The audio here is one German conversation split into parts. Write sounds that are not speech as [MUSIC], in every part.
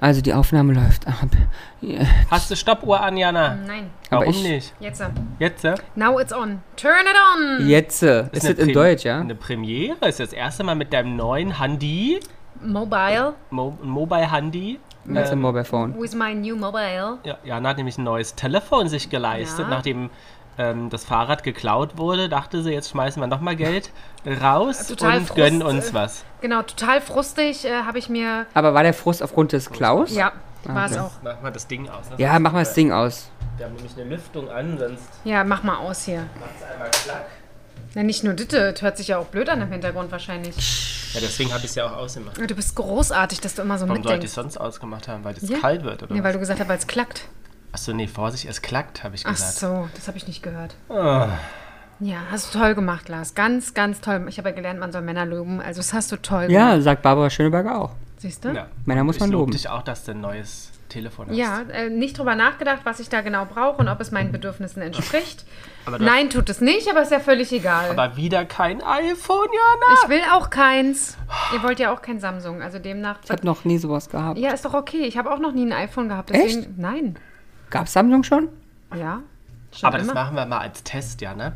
Also die Aufnahme läuft. ab. Hast du Stoppuhr an, Jana? Nein. Aber Warum ich- nicht? Jetzt. Jetzt? Now it's on. Turn it on. Jetzt ist es eine in Deutsch, ja? Eine Premiere. Ist das erste Mal mit deinem neuen Handy, Mobile. Mo Mobile Handy. Mit dem Mobile Phone. With my new mobile. Ja, Jana hat nämlich ein neues Telefon sich geleistet, Ja. nachdem ähm, das Fahrrad geklaut wurde. Dachte sie, jetzt schmeißen wir nochmal Geld raus Total und gönnen Frust, uns äh, was. Genau, total frustig äh, habe ich mir. Aber war der Frust aufgrund des Klaus? Ja, war es auch. Mach mal das Ding aus. ne? Ja, mach mal das Ding aus. Wir haben nämlich eine Lüftung an, sonst Ja, mach mal aus hier. macht es einmal klack. Na, nicht nur Ditte, das hört sich ja auch blöd an im Hintergrund wahrscheinlich. Ja, deswegen habe ich es ja auch ausgemacht. Du bist großartig, dass du immer so Warum sollte ich mitdenkst. sonst ausgemacht haben? Weil es Ja. kalt wird, oder? Nee, weil was? du gesagt hast, weil es klackt. Achso, nee, Vorsicht, es klackt, habe ich Ach gesagt. so, das habe ich nicht gehört. Ah. Ja, hast du toll gemacht, Lars. Ganz, ganz toll. Ich habe ja gelernt, man soll Männer loben. Also, das hast du toll Ja, gemacht. sagt Barbara Schöneberger auch. Siehst du? Ja. Männer muss ich man lob loben. dich auch, dass du ein neues Telefon hast. Ja, äh, nicht drüber nachgedacht, was ich da genau brauche und ob es meinen Bedürfnissen entspricht. [LAUGHS] Nein, tut es nicht, aber ist ja völlig egal. Aber wieder kein iPhone, Jana. ich will auch keins. Ihr wollt ja auch kein Samsung, also demnach. Ich habe noch nie sowas gehabt. Ja, ist doch okay. Ich habe auch noch nie ein iPhone gehabt. Deswegen, Echt? Nein. Gab's Samsung schon? Ja. Schon Aber das immer. machen wir mal als Test, Jana.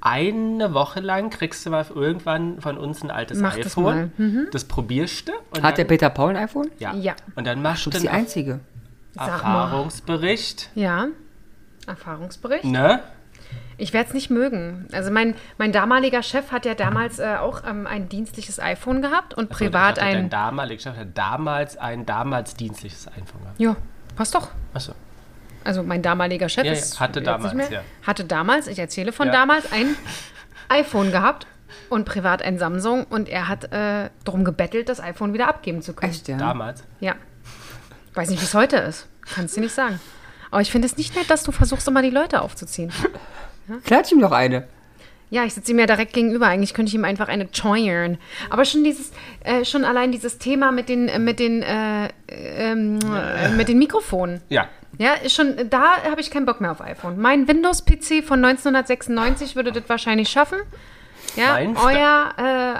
Eine Woche lang kriegst du mal irgendwann von uns ein altes Mach das iPhone. mal. Mhm. Das probierst du. Und Hat der dann, Peter Paul ein iPhone? ja. Ja. Und dann machst du Du bist die Einzige. Erfahrungsbericht. Ja. Erfahrungsbericht. Ne? Ich werde es nicht mögen. Also mein, mein damaliger Chef hat ja damals äh, auch ähm, ein dienstliches iPhone gehabt und privat ich dachte, Dein ein. damaliger Chef hat damals ein damals dienstliches iPhone gehabt. Ja, passt doch. Achso. Also mein damaliger Chef Ja, ja, ist hatte damals, nicht mehr, ja. hatte damals, ich erzähle von Ja. damals, ein iPhone gehabt und privat ein Samsung und er hat äh, darum gebettelt, das iPhone wieder abgeben zu können. Echt, ja? Damals. Ja. Weiß nicht, wie es heute ist. Kannst du nicht sagen. Aber ich finde es nicht nett, dass du versuchst, immer die Leute aufzuziehen. Klatsch ihm doch eine. Ja, ich sitze ihm ja direkt gegenüber. Eigentlich könnte ich ihm einfach eine joyern. Aber schon dieses, äh, schon allein dieses Thema mit den, äh, mit den, äh, ähm, äh, mit den Mikrofonen. Ja. Ja, ist schon, da habe ich keinen Bock mehr auf iPhone. Mein Windows-PC von 1996 würde das wahrscheinlich schaffen. Ja, Meinst euer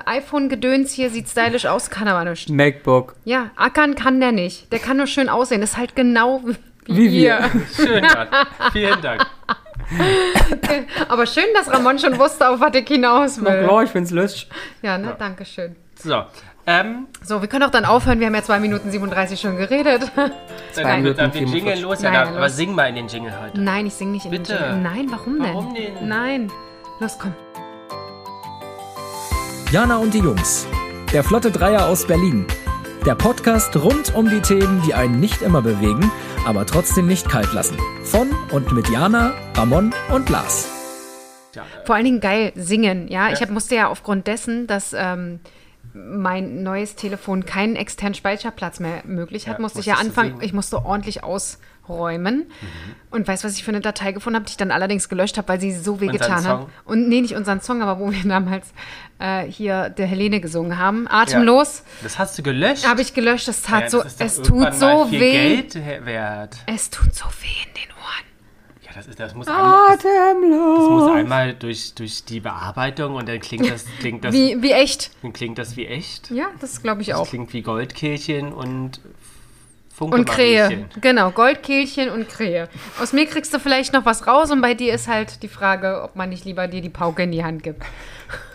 äh, iPhone-Gedöns hier sieht stylisch aus, kann aber nicht. MacBook. Ja, ackern kann der nicht. Der kann nur schön aussehen. Ist halt genau wie, Wie wir. Schön, Jan. Vielen Dank. [LAUGHS] Aber schön, dass Ramon schon wusste, auf was ich hinaus Na will. klar, ich find's lustig. Ja, ne, danke schön. So. Ähm, So, wir können auch dann aufhören. Wir haben ja 2 Minuten 37 schon geredet. [LAUGHS] dann Minuten wird dann den 45. Jingle los. Ja, Nein, da, los. aber sing mal in den Jingle heute. Nein, ich singe nicht in Bitte. den Jingle. Nein, warum denn? Warum denn? Nein. Los, komm. Jana und die Jungs. Der Flotte Dreier aus Berlin. Der Podcast rund um die Themen, die einen nicht immer bewegen, aber trotzdem nicht kalt lassen. Von und mit Jana, Ramon und Lars. Ja, Vor allen Dingen geil singen. Ja, ich hab, musste ja aufgrund dessen, dass ähm, mein neues Telefon keinen externen Speicherplatz mehr möglich hat, Ja, musste ich ja du anfangen, ich musste ordentlich ausräumen. Und weißt was ich für eine Datei gefunden habe, die ich dann allerdings gelöscht habe, weil sie so wehgetan Unseren hat. Und nee, nicht unseren Song, aber wo wir damals äh, hier der Helene gesungen haben. Atemlos. das hast du gelöscht? Habe ich gelöscht, das tat Ja, so, das ist doch es tut so weh. Es tut so weh in den Ohren. Das, ist, das, muss, einmal, das, das muss einmal durch, durch die Bearbeitung und dann klingt das, klingt das, Wie, wie echt. dann klingt das wie echt. Ja, das glaube ich Das auch. klingt wie Goldkehlchen und Und Krähe. Genau, Goldkehlchen und Krähe. Aus mir kriegst du vielleicht noch was raus und bei dir ist halt die Frage, ob man nicht lieber dir die Pauke in die Hand gibt.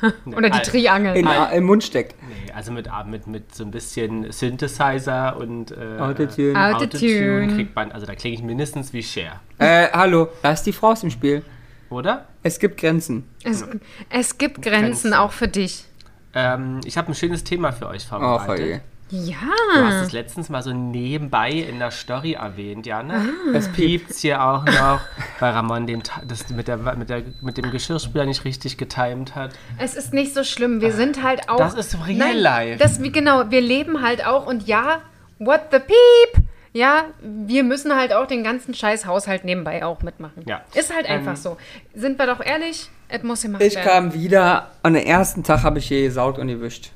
[LAUGHS] Oder die Al- Triangel. In, Im Mund steckt. Nee, also mit, mit, mit so ein bisschen Synthesizer und äh, Autotune. Autotune. kriegt man, also da klinge ich mindestens wie Cher. Äh, hallo, da ist die Frau aus dem Spiel. Oder? Es gibt Grenzen. Es, es gibt Grenzen, Grenzen. auch für dich. Ähm, ich habe ein schönes Thema für euch Oh, vorbereitet. Je. Du hast Ja. es letztens mal so nebenbei in der Story erwähnt, ja, ne? Ah. Es piept's hier auch noch, weil Ramon den, das mit, der, mit, der, mit dem Geschirrspüler nicht richtig getimt hat. Es ist nicht so schlimm. Wir sind halt auch. Das ist real life. Das, wie, genau, wir leben halt auch und ja, what the peep? Ja, wir müssen halt auch den ganzen scheiß Haushalt nebenbei auch mitmachen. Ja. Ist halt Ähm, einfach so. Sind wir doch ehrlich, es muss gemacht Ich werden. kam wieder, an den ersten Tag habe ich hier gesaugt und gewischt.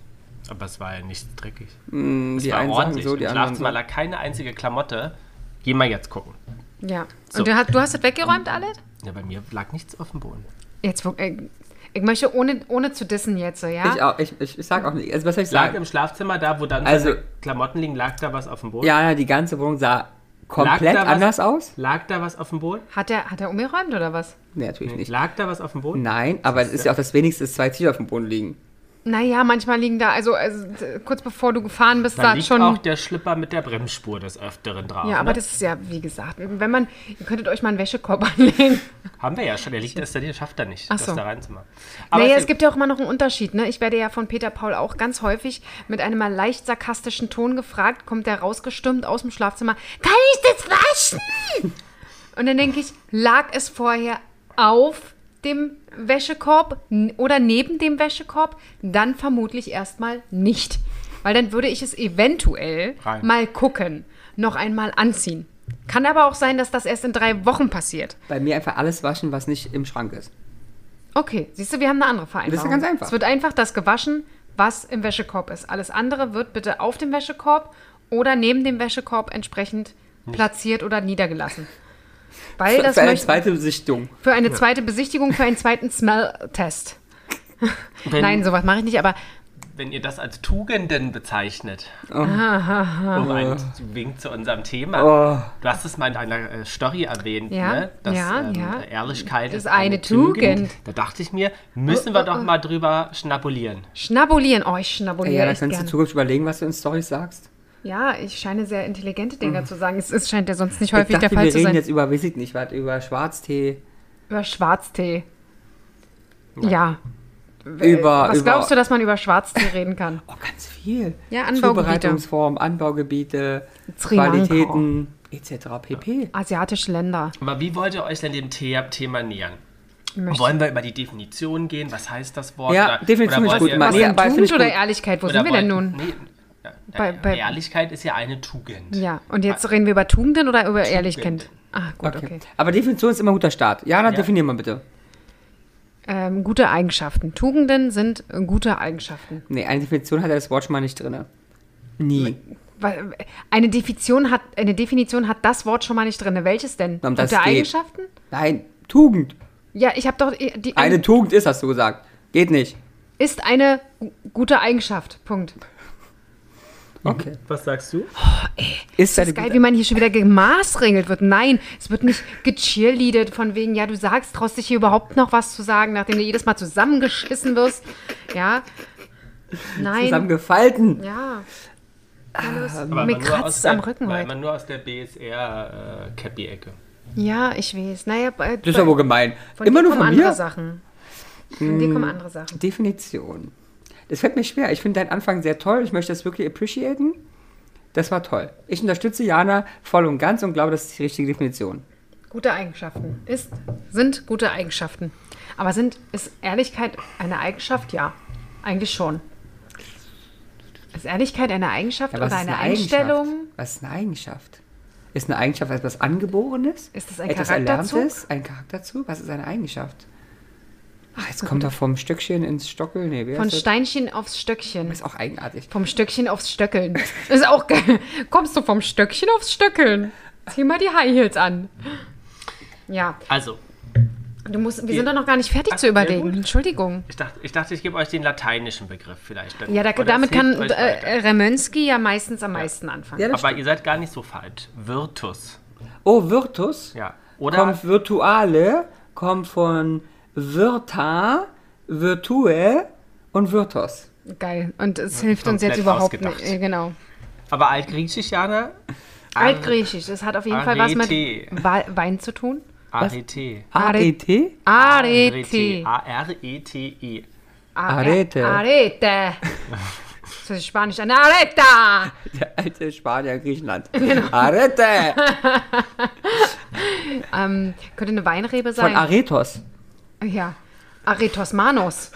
Aber es war ja nicht dreckig. Hm, Es Die war einen ordentlich. so, die Im Schlafzimmer so. lag keine einzige Klamotte. Geh mal jetzt gucken. Ja. So. Und du hast, du hast es weggeräumt, alles? Ja, bei mir lag nichts auf dem Boden. Jetzt, wo- äh, Ich möchte ohne, ohne zu dissen jetzt, ja? Ich, auch, ich, ich, ich sag auch nicht. Also, was soll ich Lag sagen? im Schlafzimmer da, wo dann Also- Klamotten liegen, lag da was auf dem Boden? Ja, die ganze Wohnung sah komplett was- anders aus. Lag da was auf dem Boden? Hat er, hat er umgeräumt oder was? Nee, natürlich nicht. Lag da was auf dem Boden? Nein, aber es ist ja auch das wenigste, dass zwei Tiere auf dem Boden liegen. Naja, manchmal liegen da, also, also kurz bevor du gefahren bist, Da da liegt schon. auch der Schlipper mit der Bremsspur des Öfteren drauf. ja, aber ne? das ist ja, wie gesagt, wenn man, ihr könntet euch mal einen Wäschekorb [LAUGHS] anlegen. Haben wir ja schon. Der liegt installiert, schafft er nicht, Ach das so. da reinzumachen. Aber naja, es es gibt ja auch immer noch einen Unterschied. Ne? Ich werde ja von Peter Paul auch ganz häufig mit einem mal leicht sarkastischen Ton gefragt, kommt der rausgestürmt aus dem Schlafzimmer, kann ich das waschen? [LAUGHS] Und dann denke ich, lag es vorher auf dem Wäschekorb oder neben dem Wäschekorb? Dann vermutlich erstmal nicht. Weil dann würde ich es eventuell Rein. mal gucken, noch einmal anziehen. Kann aber auch sein, dass das erst in drei Wochen passiert. Bei mir einfach alles waschen, was nicht im Schrank ist. Okay, siehst du, wir haben eine andere Vereinbarung. Das ist ja ganz einfach. Es wird einfach das gewaschen, was im Wäschekorb ist. Alles andere wird bitte auf dem Wäschekorb oder neben dem Wäschekorb entsprechend platziert oder niedergelassen. Weil Für, das für eine zweite Besichtigung. für eine zweite Besichtigung, für einen zweiten Smell-Test. [LAUGHS] Nein, sowas mache ich nicht, aber wenn ihr das als Tugenden bezeichnet, Oh. um einen Wink zu unserem Thema. Oh. Du hast es mal in einer äh, Story erwähnt, Ja, ne? dass ja, ähm, ja. Ehrlichkeit Das ist ist eine Tugend. Da dachte ich mir, müssen wir doch mal drüber schnabulieren. schnabulieren. Oh, ich Ja, da kannst du in gern. Zukunft überlegen, was du in Storys sagst. Ja, ich scheine sehr intelligente Dinge zu sagen. Es ist, scheint ja sonst nicht Ich häufig dachte, der Fall wir zu reden sein. jetzt über, weiß ich nicht, was, über Schwarztee. Über Schwarztee. Ja. Über, Was über, glaubst du, dass man über Schwarztee reden kann? [LAUGHS] Oh, ganz viel. Ja, Anbaugebiete. Zubereitungsform, Anbaugebiete, Sri. Qualitäten, etc. pp. Asiatische Länder. Aber wie wollt ihr euch denn dem The Thema nähern? Möchte- Wollen wir über die Definition gehen? Was heißt das Wort? Ja, Definition ist wollt gut. ihr- Was finde Tugend oder gut. Ehrlichkeit? Wo oder sind wir denn nun? Nee, Bei- bei- Ehrlichkeit ist ja eine Tugend. Ja, und jetzt reden wir über Tugenden oder über Ehrlichkeit? Ah, gut, okay. Okay. Aber Definition ist immer ein guter Start. Jana, Ja. definier mal bitte. Ähm, gute Eigenschaften. Tugenden sind gute Eigenschaften. Nee, eine Definition hat ja das Wort schon mal nicht drin. Nie. Eine Definition, hat, eine Definition hat das Wort schon mal nicht drin. Welches denn? Um gute geht. Eigenschaften? Nein, Tugend. Ja, ich habe doch. Die, Eine Tugend ist, hast du gesagt. Geht nicht. ist eine gu- gute Eigenschaft. Punkt. Okay. Was sagst du? Ist Das ist geil, wie man hier schon wieder gemaßregelt wird. Nein, es wird nicht gecheerleadet von wegen, ja, du sagst, traust dich hier überhaupt noch was zu sagen, nachdem du jedes Mal zusammengeschissen wirst. Ja. Nein. zusammengefalten. Ja. Los. Aber Mir kratzt am Rücken weil heute. man nur aus der BSR-Cappy-Ecke. Ja, ich weiß. Naja, bei, Das ist ja wohl gemein. von Immer dir nur kommen von andere mir? Sachen. Von dir kommen andere Sachen. Definition. Das fällt mir schwer. Ich finde deinen Anfang sehr toll. Ich möchte das wirklich appreciaten. Das war toll. Ich unterstütze Jana voll und ganz und glaube, das ist die richtige Definition. Gute Eigenschaften. Ist, sind gute Eigenschaften. Aber sind, ist Ehrlichkeit eine Eigenschaft? Ja. Eigentlich schon. Ist Ehrlichkeit eine Eigenschaft Ja, oder eine, Eigenschaft? Einstellung? Was ist eine Eigenschaft? Ist eine Eigenschaft etwas Angeborenes? Ist das ein etwas Charakterzug? Erlerntes? Ein Charakterzug? Was ist eine Eigenschaft? Ach, jetzt kommt er vom Stöckchen ins Stockel. Nee, wer Von ist das? Steinchen aufs Stöckchen. Das ist auch eigenartig. Vom Stöckchen aufs Stöckeln. [LAUGHS] Ist auch geil. Kommst du vom Stöckchen aufs Stöckeln? Zieh mal die High Heels an. Ja, Also, du musst, wir sind doch noch gar nicht fertig Ach, zu ja, überlegen. Entschuldigung. ich dachte, ich, dachte, ich gebe euch den lateinischen Begriff vielleicht. Ja, da, damit kann äh, Remönski ja meistens am meisten anfangen. Ja, Aber ihr seid gar nicht so falsch. Virtus. Oh, Virtus. Ja. Oder Kommt Virtuale, kommt von Virta, Virtue und Virtus. Geil. Und es hilft uns jetzt überhaupt ausgedacht. nicht. äh, Genau. aber altgriechisch, Jana? Altgriechisch. Das hat auf jeden Fall was mit Arete. Wa- Wein zu tun. Arete. A-E-T? Arete. A-R-E-T-E. Arete. [LAUGHS] Arete. Das ist Spanisch. Eine Areta. [LAUGHS] Der alte Spanier Griechenland. [LAUGHS] Genau. Arete! Ähm, könnte eine Weinrebe Von sein. Aretos. Ja. Aretos Manos.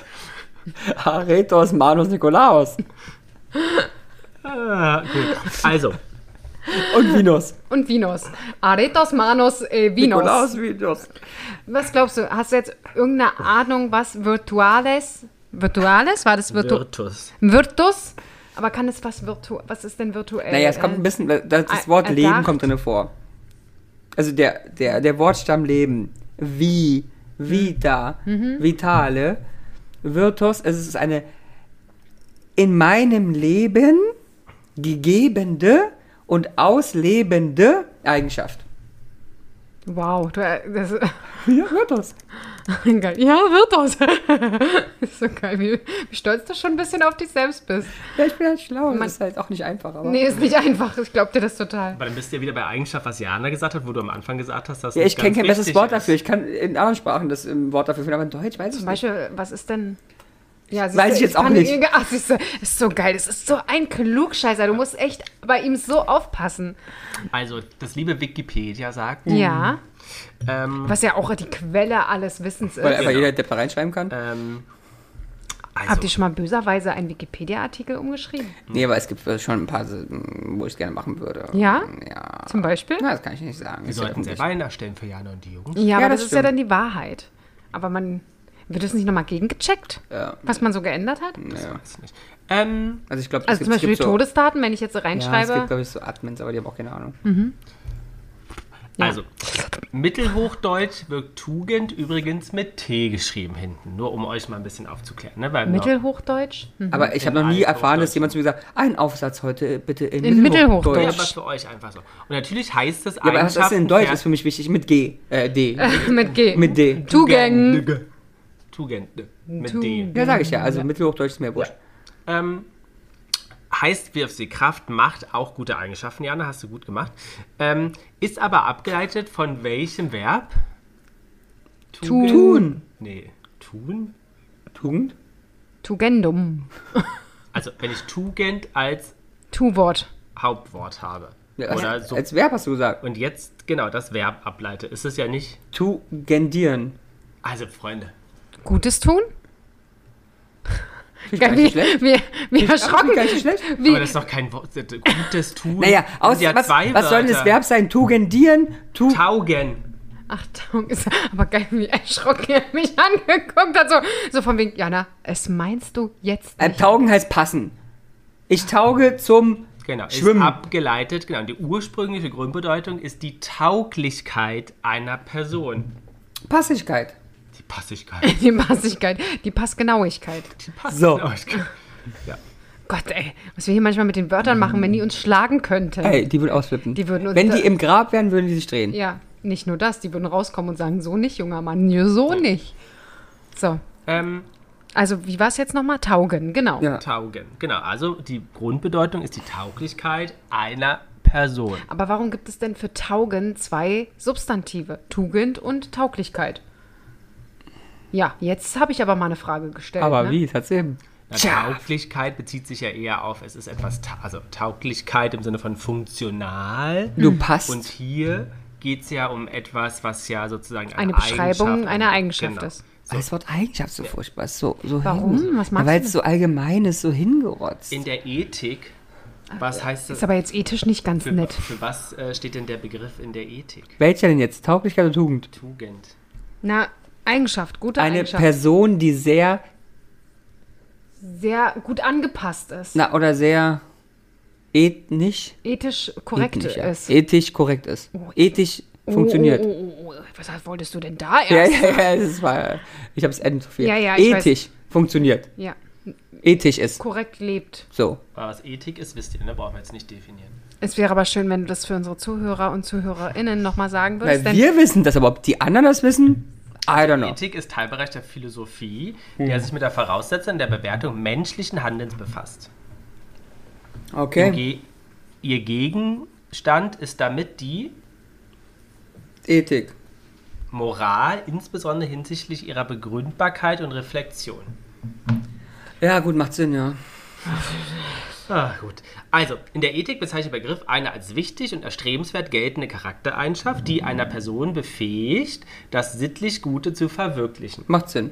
Aretos Manus Nikolaos. Ah, gut. Also, Und Vinus. Und Vinos. Aretos Manos äh, Vinos. Nikolaus Vinus. Was glaubst du? Hast du jetzt irgendeine Ahnung, was Virtuales? Virtuales? War das Virtu Virtus. Virtus? Aber kann es was virtu Was ist denn virtuell? Naja, es kommt ein bisschen, das, das Wort erdacht. Leben kommt drin vor. Also der, der, der Wortstamm Leben. Wie, Vita, Mhm. Vitale. Virtus, es ist eine in meinem Leben gegebene und auslebende Eigenschaft. Wow, du, äh, das, Ja, Virtus. [LAUGHS] geil. Ja, wird [LAUGHS] das. ist so geil, wie, wie stolz du schon ein bisschen auf dich selbst bist. Ja, ich bin halt schlau. Man- das ist halt auch nicht einfach, aber. Nee, ist nicht einfach. Ich glaub dir das total. Aber dann bist du ja wieder bei Eigenschaft, was Jana gesagt hat, wo du am Anfang gesagt hast, dass Ja, das ich kenne kein besseres Wort ist. dafür. Ich kann in anderen Sprachen das ähm, Wort dafür finden, aber in Deutsch weiß ich Zum nicht. Beispiel, was ist denn. Ja, siehst Weiß du, ich jetzt auch kann nicht. Ach, siehst du, ist so geil. Das ist so ein Klugscheißer. Du musst echt bei ihm so aufpassen. Also, das liebe Wikipedia sagt, Ja. ähm, Was ja auch die Quelle alles Wissens Weil ist. einfach jeder Depp da reinschreiben kann. ähm, also, Habt ihr schon mal böserweise einen Wikipedia-Artikel umgeschrieben? Nee, aber es gibt schon ein paar, wo ich es gerne machen würde. Ja? Ja. Zum Beispiel? Na, das kann ich nicht sagen. wir ja sollten selber nachstellen für Jana und die Jungs. Ja, aber das das, ist ja dann die Wahrheit. Aber man. Wird das nicht nochmal gegengecheckt? Ja. Was man so geändert hat? Ja. Weiß nicht. Ähm, Also ich glaube, Also zum Beispiel die so, Todesdaten, wenn ich jetzt so Ja, es gibt, reinschreibe. glaube ich, so Admins, aber die haben auch keine Ahnung. Ja. Also, Mittelhochdeutsch wirkt Tugend übrigens mit T geschrieben hinten. Nur um euch mal ein bisschen aufzuklären. Ne? Weil Mittelhochdeutsch? Hm. Aber ich habe noch nie erfahren, dass jemand zu mir sagt, ein Aufsatz heute bitte in, In Mittelhochdeutsch. Ja, Mittelhochdeutsch. aber für euch einfach so. Und natürlich heißt es Ja, aber was ist denn in Deutsch? Ist für mich wichtig mit G. Äh, D. [LAUGHS] Mit G. mit D. Tugend. Tugend. Mit Tu- D. Ja, sage ich ja. Also Mittelhochdeutsch ist mir wurscht. Ähm, heißt, wirft sie Kraft, Macht, auch gute Eigenschaften, Jana, hast du gut gemacht. Ähm, ist aber abgeleitet von welchem Verb? Tugend? Tun. Nee, tun? Tugend? Tugendum. Also, wenn ich Tugend als Tu-Wort. Hauptwort habe. Ja, als, Oder so. als Verb hast du gesagt. Und jetzt genau das Verb ableite. Ist es ja nicht. Tugendieren. Also, Freunde. Gutes tun? Gar nicht wie, schlecht. wie, wie erschrocken. Gar nicht schlecht. Wie, Aber das ist doch kein Wort. Gutes Tun. Naja, aus, was, zwei was soll denn das. Verb sein? Tugendieren? Tu Taugen. Achtung, ist aber geil, wie erschrocken er mich angeguckt hat. So, so von wegen, Jana, es meinst du jetzt äh, nicht? taugen heißt passen. Ich tauge zum Genau, Schwimmen. ist abgeleitet. Genau, die ursprüngliche Grundbedeutung ist die Tauglichkeit einer Person. Passigkeit. Die Passigkeit. [LAUGHS] Die Passigkeit, die Passgenauigkeit. Die So. Passigkeit. Ja. Gott, ey, was wir hier manchmal mit den Wörtern machen, wenn die uns schlagen könnten. Ey, die würden ausflippen. Die würden uns Wenn die im Grab wären, würden die sich drehen. Ja, nicht nur das, die würden rauskommen und sagen, so nicht, junger Mann, ja, so nicht. So, Ähm, also wie war es jetzt nochmal? Taugen, genau. Ja. Taugen. Genau, also die Grundbedeutung ist die Tauglichkeit einer Person. Aber warum gibt es denn für Taugen zwei Substantive? Tugend und Tauglichkeit. Ja, jetzt habe ich aber mal eine Frage gestellt. Aber ne? wie? Eben. Na. Tauglichkeit bezieht sich ja eher auf, es ist etwas, ta also Tauglichkeit im Sinne von funktional. Du passt. Und hier geht es ja um etwas, was ja sozusagen eine, Eine Beschreibung Eigenschaft, einer Eigenschaft genau. ist. Weil das Wort Eigenschaft so furchtbar ist. So, so Warum? hin- Was Weil es so allgemein ist, so hingerotzt. In der Ethik, was heißt das? Ist aber jetzt ethisch nicht ganz Für, nett. für was äh, steht denn der Begriff in der Ethik? Welcher denn jetzt? Tauglichkeit oder Tugend? Tugend. Na, Eigenschaft, gute Eine Eigenschaft. Person, die sehr, sehr gut angepasst ist. na, oder sehr ethnisch, ethisch korrekt ethnisch, ja. ist. ethisch korrekt ist. Ethisch funktioniert. Oh, oh, oh, oh. Was wolltest du denn da Ja, erst? ja, ja, das war, ich habe es viel. Ja, ja, ethisch funktioniert. Ja, Ethisch ist. korrekt lebt. So. Aber was Ethik ist, wisst ihr, ne? brauchen wir jetzt nicht definieren. Es wäre aber schön, wenn du das für unsere Zuhörer und ZuhörerInnen nochmal sagen Weil würdest. denn wir wissen das, aber ob die anderen das wissen, I don't know. Ethik ist Teilbereich der Philosophie, Hm. der sich mit der Voraussetzung der Bewertung menschlichen Handelns befasst. Okay. Ge ihr Gegenstand ist damit die Ethik. Moral, insbesondere hinsichtlich ihrer Begründbarkeit und Reflexion. Ja, gut, macht Sinn, ja. Ah, gut. Also, in der Ethik bezeichnet der Begriff eine als wichtig und erstrebenswert geltende Charaktereigenschaft, die einer Person befähigt, das sittlich Gute zu verwirklichen. Macht Sinn.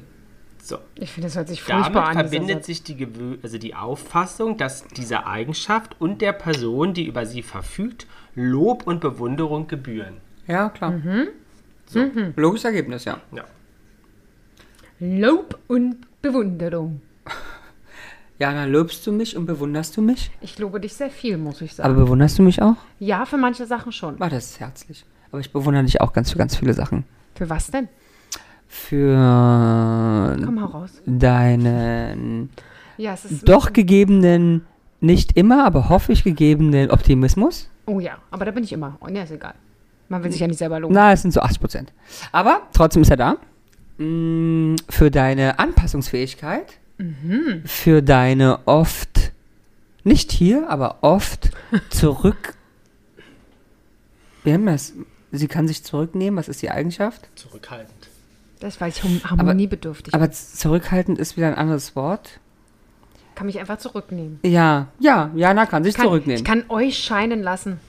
So. Ich finde, das hört sich Damit furchtbar an. dieser verbindet sich die, Gewö also die Auffassung, dass dieser Eigenschaft und der Person, die über sie verfügt, Lob und Bewunderung gebühren. Ja, klar. Mhm. Logisches Ergebnis, ja. Ja. Lob und Bewunderung. Jana, lobst du mich und bewunderst du mich? Ich lobe dich sehr viel, muss ich sagen. Aber bewunderst du mich auch? ja, für manche Sachen schon. Ah, das ist herzlich. Aber ich bewundere dich auch ganz für ganz viele Sachen. Für was denn? für Komm mal raus. deinen Ja, es ist. doch gegebenen, nicht immer, aber hoffe ich gegebenen Optimismus. Oh ja, aber da bin ich immer. Oh, ne, ist egal. Man will sich ja nicht selber loben. Na, es sind so 80 Prozent. Aber trotzdem ist er da. Mm, Für deine Anpassungsfähigkeit, für deine oft, nicht hier, aber oft [LAUGHS] zurück. Wir haben das. Sie kann sich zurücknehmen, was ist die Eigenschaft? Zurückhaltend. Das weiß ich harmoniebedürftig. Aber z- zurückhaltend ist wieder ein anderes Wort. kann mich einfach zurücknehmen. Ja, ja, Jana kann sich Kann, zurücknehmen. Ich kann euch scheinen lassen.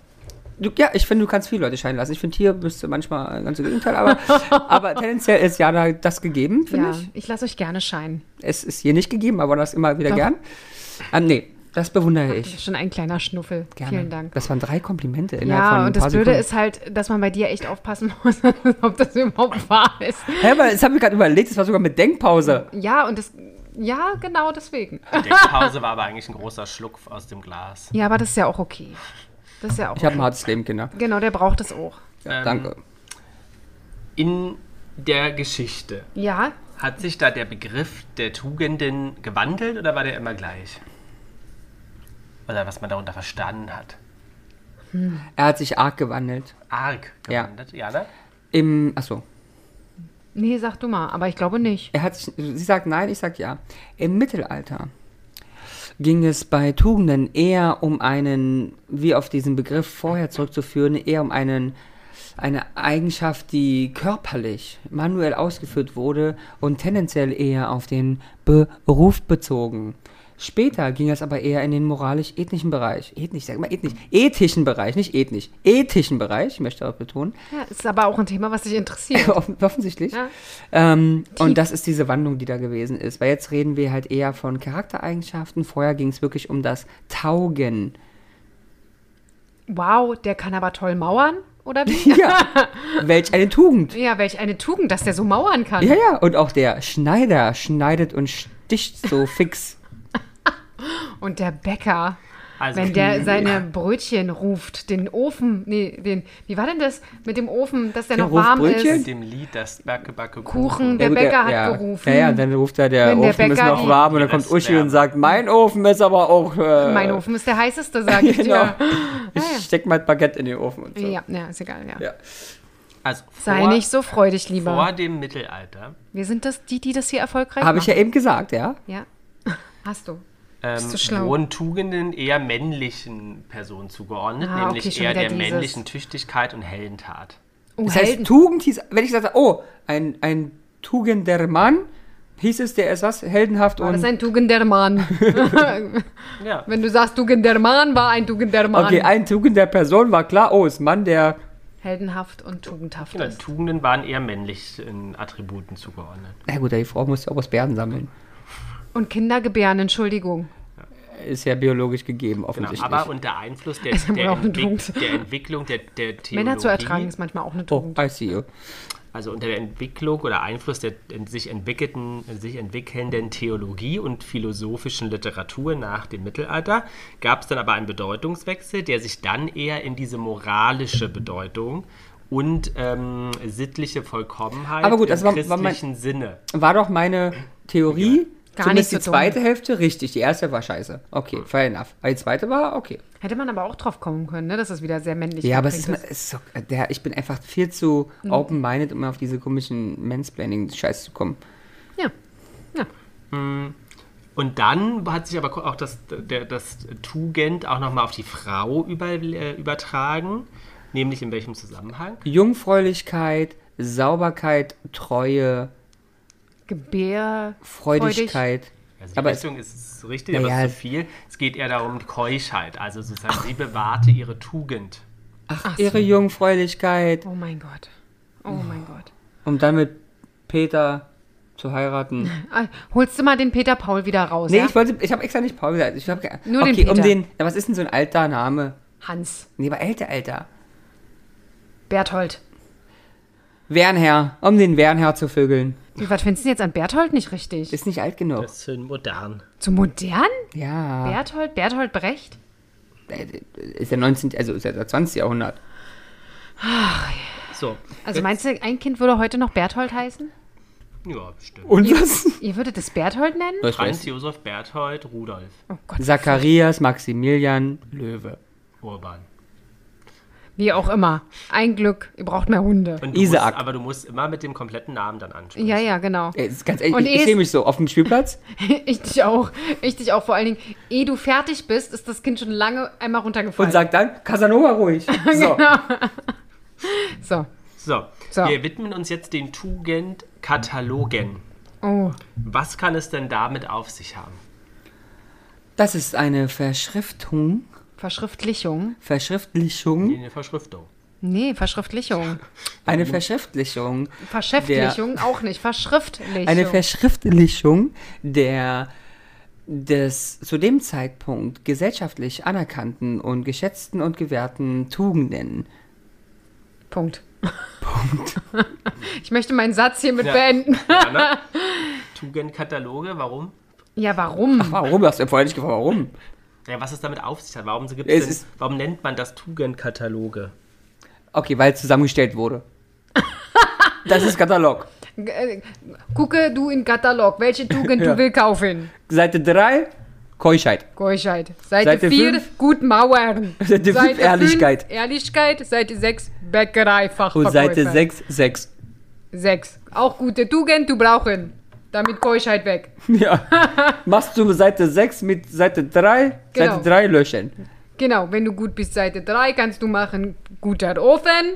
Du, ja, ich finde, du kannst viele Leute scheinen lassen. Ich finde, hier bist du manchmal ganz im Gegenteil, aber, [LAUGHS] aber tendenziell ist Jana das gegeben, finde Ja, ich. ich lasse euch gerne scheinen. Es ist hier nicht gegeben, aber das immer wieder Doch. gern. Ähm, nee, das bewundere Das ich. ist schon ein kleiner Schnuffel. Gerne. Vielen Dank. Das waren drei Komplimente innerhalb von Ja, und das Blöde Sekunden. ist halt, dass man bei dir echt aufpassen [LAUGHS] muss, ob das überhaupt wahr ist. Hä, aber das habe ich gerade überlegt, das war sogar mit Denkpause. Ja, und das. Ja, genau deswegen. Die Denkpause war aber eigentlich ein großer Schluck aus dem Glas. Ja, aber das ist ja auch okay. Das ist ja auch Ich habe ein hartes Leben, Kinder. Genau, der braucht es auch. Ja, Ähm, danke. In der Geschichte Ja, hat sich da der Begriff der Tugenden gewandelt oder war der immer gleich? Oder was man darunter verstanden hat? Er hat sich arg gewandelt. Arg Ja. gewandelt, ja, ne? Im, achso, nee, sag du mal, aber ich glaube nicht. er hat sich, sie sagt nein, ich sag ja. Im Mittelalter ging es bei Tugenden eher um einen, wie auf diesen Begriff vorher zurückzuführen, eher um einen, eine Eigenschaft, die körperlich, manuell ausgeführt wurde und tendenziell eher auf den Beruf bezogen. Später ging es aber eher in den moralisch-ethnischen Bereich. Ethnisch, sag mal ethnisch. Ethischen Bereich, nicht ethnisch. Ethischen Bereich, ich möchte auch betonen. Ja, ist aber auch ein Thema, was dich interessiert. [LAUGHS] Offen- Offensichtlich. Ja. Ähm, und das ist diese Wandlung, die da gewesen ist. Weil jetzt reden wir halt eher von Charaktereigenschaften. Vorher ging es wirklich um das Taugen. Wow, der kann aber toll mauern, oder wie? [LAUGHS] Ja, welch eine Tugend. Ja, welch eine Tugend, dass der so mauern kann. Ja, ja, und auch der Schneider schneidet und sticht so [LAUGHS] fix. Und der Bäcker, Also, wenn der seine Brötchen ruft, den Ofen, nee, den, wie war denn das mit dem Ofen, dass der Der noch ruft warm Brötchen? mit ist? dem Lied, das Backe, Backe, Kuchen, der Ja, gut, Bäcker hat ja, gerufen. Ja, ja, dann ruft er, der Wenn der Ofen ist Bäcker noch die- warm und dann kommt Uschi Restwärme. und sagt, mein Ofen ist aber auch... Äh, Mein Ofen ist der heißeste, sage ich [LAUGHS] Genau. dir. Ich steck mal Baguette in den Ofen und so. Ja, ja, ist egal, ja. Ja. Also Sei vor, nicht so freudig, lieber. vor dem Mittelalter Wir sind das, die, die das hier erfolgreich Habe ich machen. ja eben gesagt, ja. Ja. Hast du. Ähm, wurden Tugenden eher männlichen Personen zugeordnet, Ah, nämlich okay, eher der dieses. männlichen Tüchtigkeit und Heldentat. Oh, Das Helden. heißt, Tugend hieß, wenn ich habe, oh, ein, ein tugender Mann, hieß es, der ist was, heldenhaft War und... das ein tugender Mann? [LAUGHS] Ja. Wenn du sagst, tugender Mann, war ein tugender Mann. okay, ein tugender Person war klar, oh, ist Mann, der... Heldenhaft und tugendhaft Genau, ist. Tugenden waren eher männlichen Attributen zugeordnet. Na gut, die Frau muss ja auch aus Bären sammeln. Und Kinder gebären, Entschuldigung. Ist ja biologisch gegeben, Genau, offensichtlich. aber unter Einfluss der, [LAUGHS] der, auch eine Entwick der Entwicklung der, der Theologie, Männer zu ertragen ist manchmal auch eine oh, Tugend. I see you. also unter der Entwicklung oder Einfluss der in sich, entwickelten, sich entwickelnden Theologie und philosophischen Literatur nach dem Mittelalter, gab es dann aber einen Bedeutungswechsel, der sich dann eher in diese moralische Bedeutung und ähm, sittliche Vollkommenheit Aber gut, im das war- war mein- christlichen Sinne. War doch meine Theorie, Gar zumindest nicht so die zweite Hälfte, richtig. Die erste war scheiße. Okay, fair enough. Aber die zweite war okay. Hätte man aber auch drauf kommen können, ne? dass es wieder sehr männlich Ja, aber es ist, es ist so, der, ich bin einfach viel zu Mhm. open-minded, um auf diese komischen Mansplaining-Scheiß zu kommen. Ja. ja. Und dann hat sich aber auch das, der, das Tugend auch nochmal auf die Frau über, äh, übertragen. Nämlich in welchem Zusammenhang? Jungfräulichkeit, Sauberkeit, Treue, Gebär. Freudigkeit. Also die Aber Richtung ist richtig, Ja, aber ja. es ist zu viel. Es geht eher darum, Keuschheit. Also sozusagen, sie bewahrte ihre Tugend. Ach, ihre Jungfräulichkeit, Oh mein Gott. Oh mein Gott. um dann mit Peter zu heiraten. [LAUGHS] Holst du mal den Peter Paul wieder raus, Nee, ja? ich wollte, ich habe extra nicht Paul gesagt. Ich hab, Nur den okay, um Peter. den, ja, was ist denn so ein alter Name? Hans. Nee, aber älter, älter. Berthold. Wernherr, um den Wernherr zu vögeln. Wie, was findest du jetzt an Berthold nicht richtig? Ist nicht alt genug. Das ist modern. Zu modern? ja. Berthold? Berthold Brecht? Äh, Ist ja 19, also ist ja das 20. Jahrhundert. So. Also jetzt- meinst du, ein Kind würde heute noch Berthold heißen? Ja, bestimmt. Und was? Ihr würdet es Berthold nennen? Ich Franz. Josef Berthold Rudolf Oh Gott. Zacharias, Maximilian, Löwe. Urban. Wie auch immer. Ein Glück, ihr braucht mehr Hunde. Und du Isaac. Musst, aber du musst immer mit dem kompletten Namen dann ansprechen. Ja, ja, genau. Ey, ganz ehrlich, Und ich, ich sehe mich so auf dem Spielplatz. [LAUGHS] Ich dich auch. Ich dich auch. Vor allen Dingen, ehe du fertig bist, ist das Kind schon lange einmal runtergefallen. Und sagt dann, Casanova ruhig. [LAUGHS] So. so. So, So. wir widmen uns jetzt den Tugendkatalogen. Oh. Was kann es denn damit auf sich haben? Das ist eine Verschriftung, Verschriftlichung. Verschriftlichung, Eine Verschriftung. Nee, Verschriftlichung. [LAUGHS] eine Verschriftlichung, Verschäftlichung auch nicht. Verschriftlichung. eine Verschriftlichung der des zu dem Zeitpunkt gesellschaftlich anerkannten und geschätzten und gewährten Tugenden. Punkt. Punkt. [LAUGHS] ich möchte meinen Satz hiermit Ja. beenden. Ja, ne? [LAUGHS] Tugendkataloge, warum? Ja, warum? Warum? Du hast ja vorher nicht gefragt, warum? Ja, was es damit auf sich hat? Warum, gibt's Es denn, warum nennt man das Tugendkataloge? Okay, weil es zusammengestellt wurde. [LAUGHS] Das ist Katalog. Äh, Gucke du in Katalog, welche Tugend Ja. du willst kaufen. Seite 3, Keuschheit. Keuschheit. Seite Seite 4, fünf. gut mauern. [LAUGHS] Seite fünf, Ehrlichkeit. fünf, Ehrlichkeit. Seite 6, Bäckerei, Fachverkäufer. Und Seite 6, 6. 6. Auch gute Tugend, du brauchen. Damit Keuschheit weg. [LAUGHS] Ja. Machst du Seite 6 mit Seite 3, Genau. Seite 3 löschen. Genau, wenn du gut bist, Seite 3, kannst du machen, guter Ofen.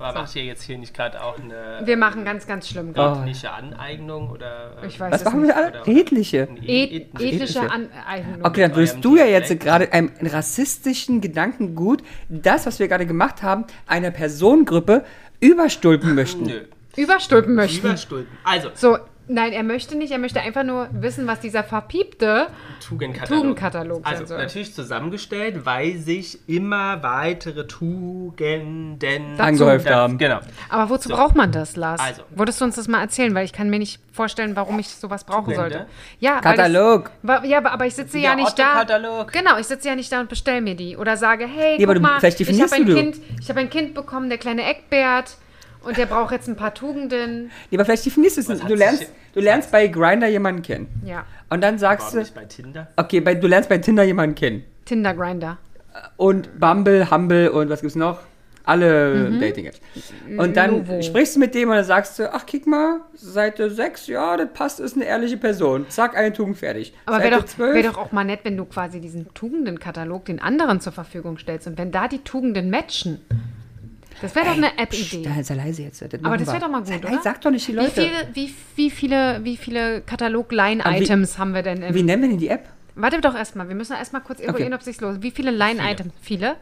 Aber macht ihr jetzt hier nicht gerade auch eine Wir machen ganz, ganz schlimm gerade. ethnische Aneignung oder äh, Ich weiß Was es machen nicht. wir alle? Redliche. ein Eth eth- ethische Ethische. Aneignung. Okay, dann würdest du ja jetzt gerade einem rassistischen Gedankengut, das, was wir gerade gemacht haben, einer Personengruppe überstülpen möchten. Nö. Überstülpen möchten. Überstulpen. Also, So, nein, er möchte nicht, er möchte einfach nur wissen, was dieser verpiepte Tugendkatalog. Tugendkatalog sein Also soll. natürlich zusammengestellt, weil sich immer weitere Tugenden. Angehäuft haben. Genau. Aber wozu So. braucht man das, Lars? Also. Würdest du uns das mal erzählen? Weil ich kann mir nicht vorstellen, warum ich sowas brauchen Tugende? sollte. Ja, weil Katalog. Das, ja, aber, ich sitze ja der nicht da. Genau, ich sitze ja nicht da und bestell mir die. Oder sage, hey, Ja, aber guck du- mal, ich habe ein, du- kind, ich hab ein Kind bekommen, der kleine Eckbert. Und der braucht jetzt ein paar Tugenden. Ja, aber vielleicht definierst du es. Hat Du lernst, du lernst bei Grinder jemanden kennen. Ja, Und dann sagst Warum du, nicht bei Tinder? okay, bei, du lernst bei Tinder jemanden kennen. Tinder Grinder. Und Bumble, Humble und was gibt's noch? Alle Dating-Apps. Und dann Novo. sprichst du mit dem und dann sagst du, ach, kick mal, Seite 6, ja, das passt, ist eine ehrliche Person. Zack, eine Tugend fertig. Aber Seite wäre doch, 12, wär doch auch mal nett, wenn du quasi diesen Tugendenkatalog den anderen zur Verfügung stellst. Und wenn da die Tugenden matchen. Das wäre doch eine App-Idee. Da sei leise jetzt. Das Aber das wäre doch mal gut, sei Sag doch nicht die Wie Leute. viele, wie, wie viele, wie viele Katalog-Line-Items haben wir denn? Im, Wie nennen wir denn die App? warte doch erstmal, wir müssen erstmal kurz eruieren, ob sich's lohnt. Wie viele Line-Items? Viele?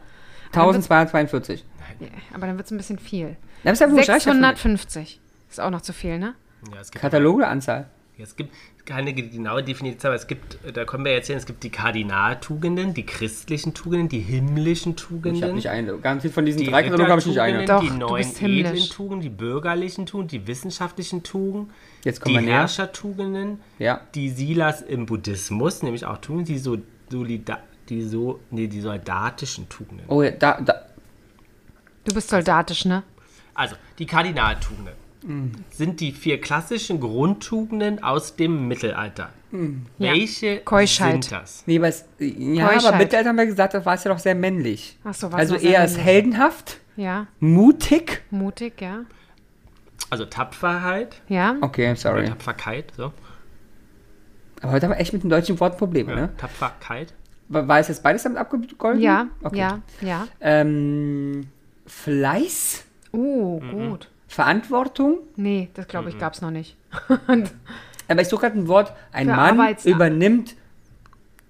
1242. Ja, aber dann wird es ein bisschen viel. Mir. 650. Ist auch noch zu viel, ne? Ja, es gibt, Katalog oder Anzahl? Es gibt keine genaue Definition, aber es gibt, da können wir jetzt sehen, es gibt die Kardinaltugenden, die christlichen Tugenden, die himmlischen Ich Tugenden. habe nicht eine. Ganz viel von diesen die drei Katalogen habe ich nicht eine. Doch, die himmlisch. edlen Tugenden, die bürgerlichen Tugenden, die wissenschaftlichen Tugenden, Jetzt kommen die. Herrschertugenden, Ja. die Silas im Buddhismus, nämlich auch Tugenden, die so solida die so nee, die soldatischen Tugenden. Oh, ja, da, da. Du bist soldatisch, ne? Also, die Kardinaltugenden sind die vier klassischen Grundtugenden aus dem Mittelalter. Ja. Welche Keuschheit. sind das? Nee, was, ja, Keuschheit. aber Mittelalter haben wir gesagt, das war es ja doch sehr männlich. Ach so, war's Also eher als heldenhaft, Ja, mutig. mutig, ja. Also Tapferheit, Ja, Okay, oder sorry. Tapferkeit, so. Aber heute haben wir echt mit den deutschen Worten Probleme, Ja, ne? Tapferkeit. War war es jetzt beides damit abgegolten? ja, okay. ja, ja. Ähm, Fleiß, Oh, Mhm. gut. Verantwortung. Nee, das glaube ich gab's noch nicht. [LAUGHS] Aber ich suche gerade ein Wort. Ein Für Mann Arbeits- übernimmt.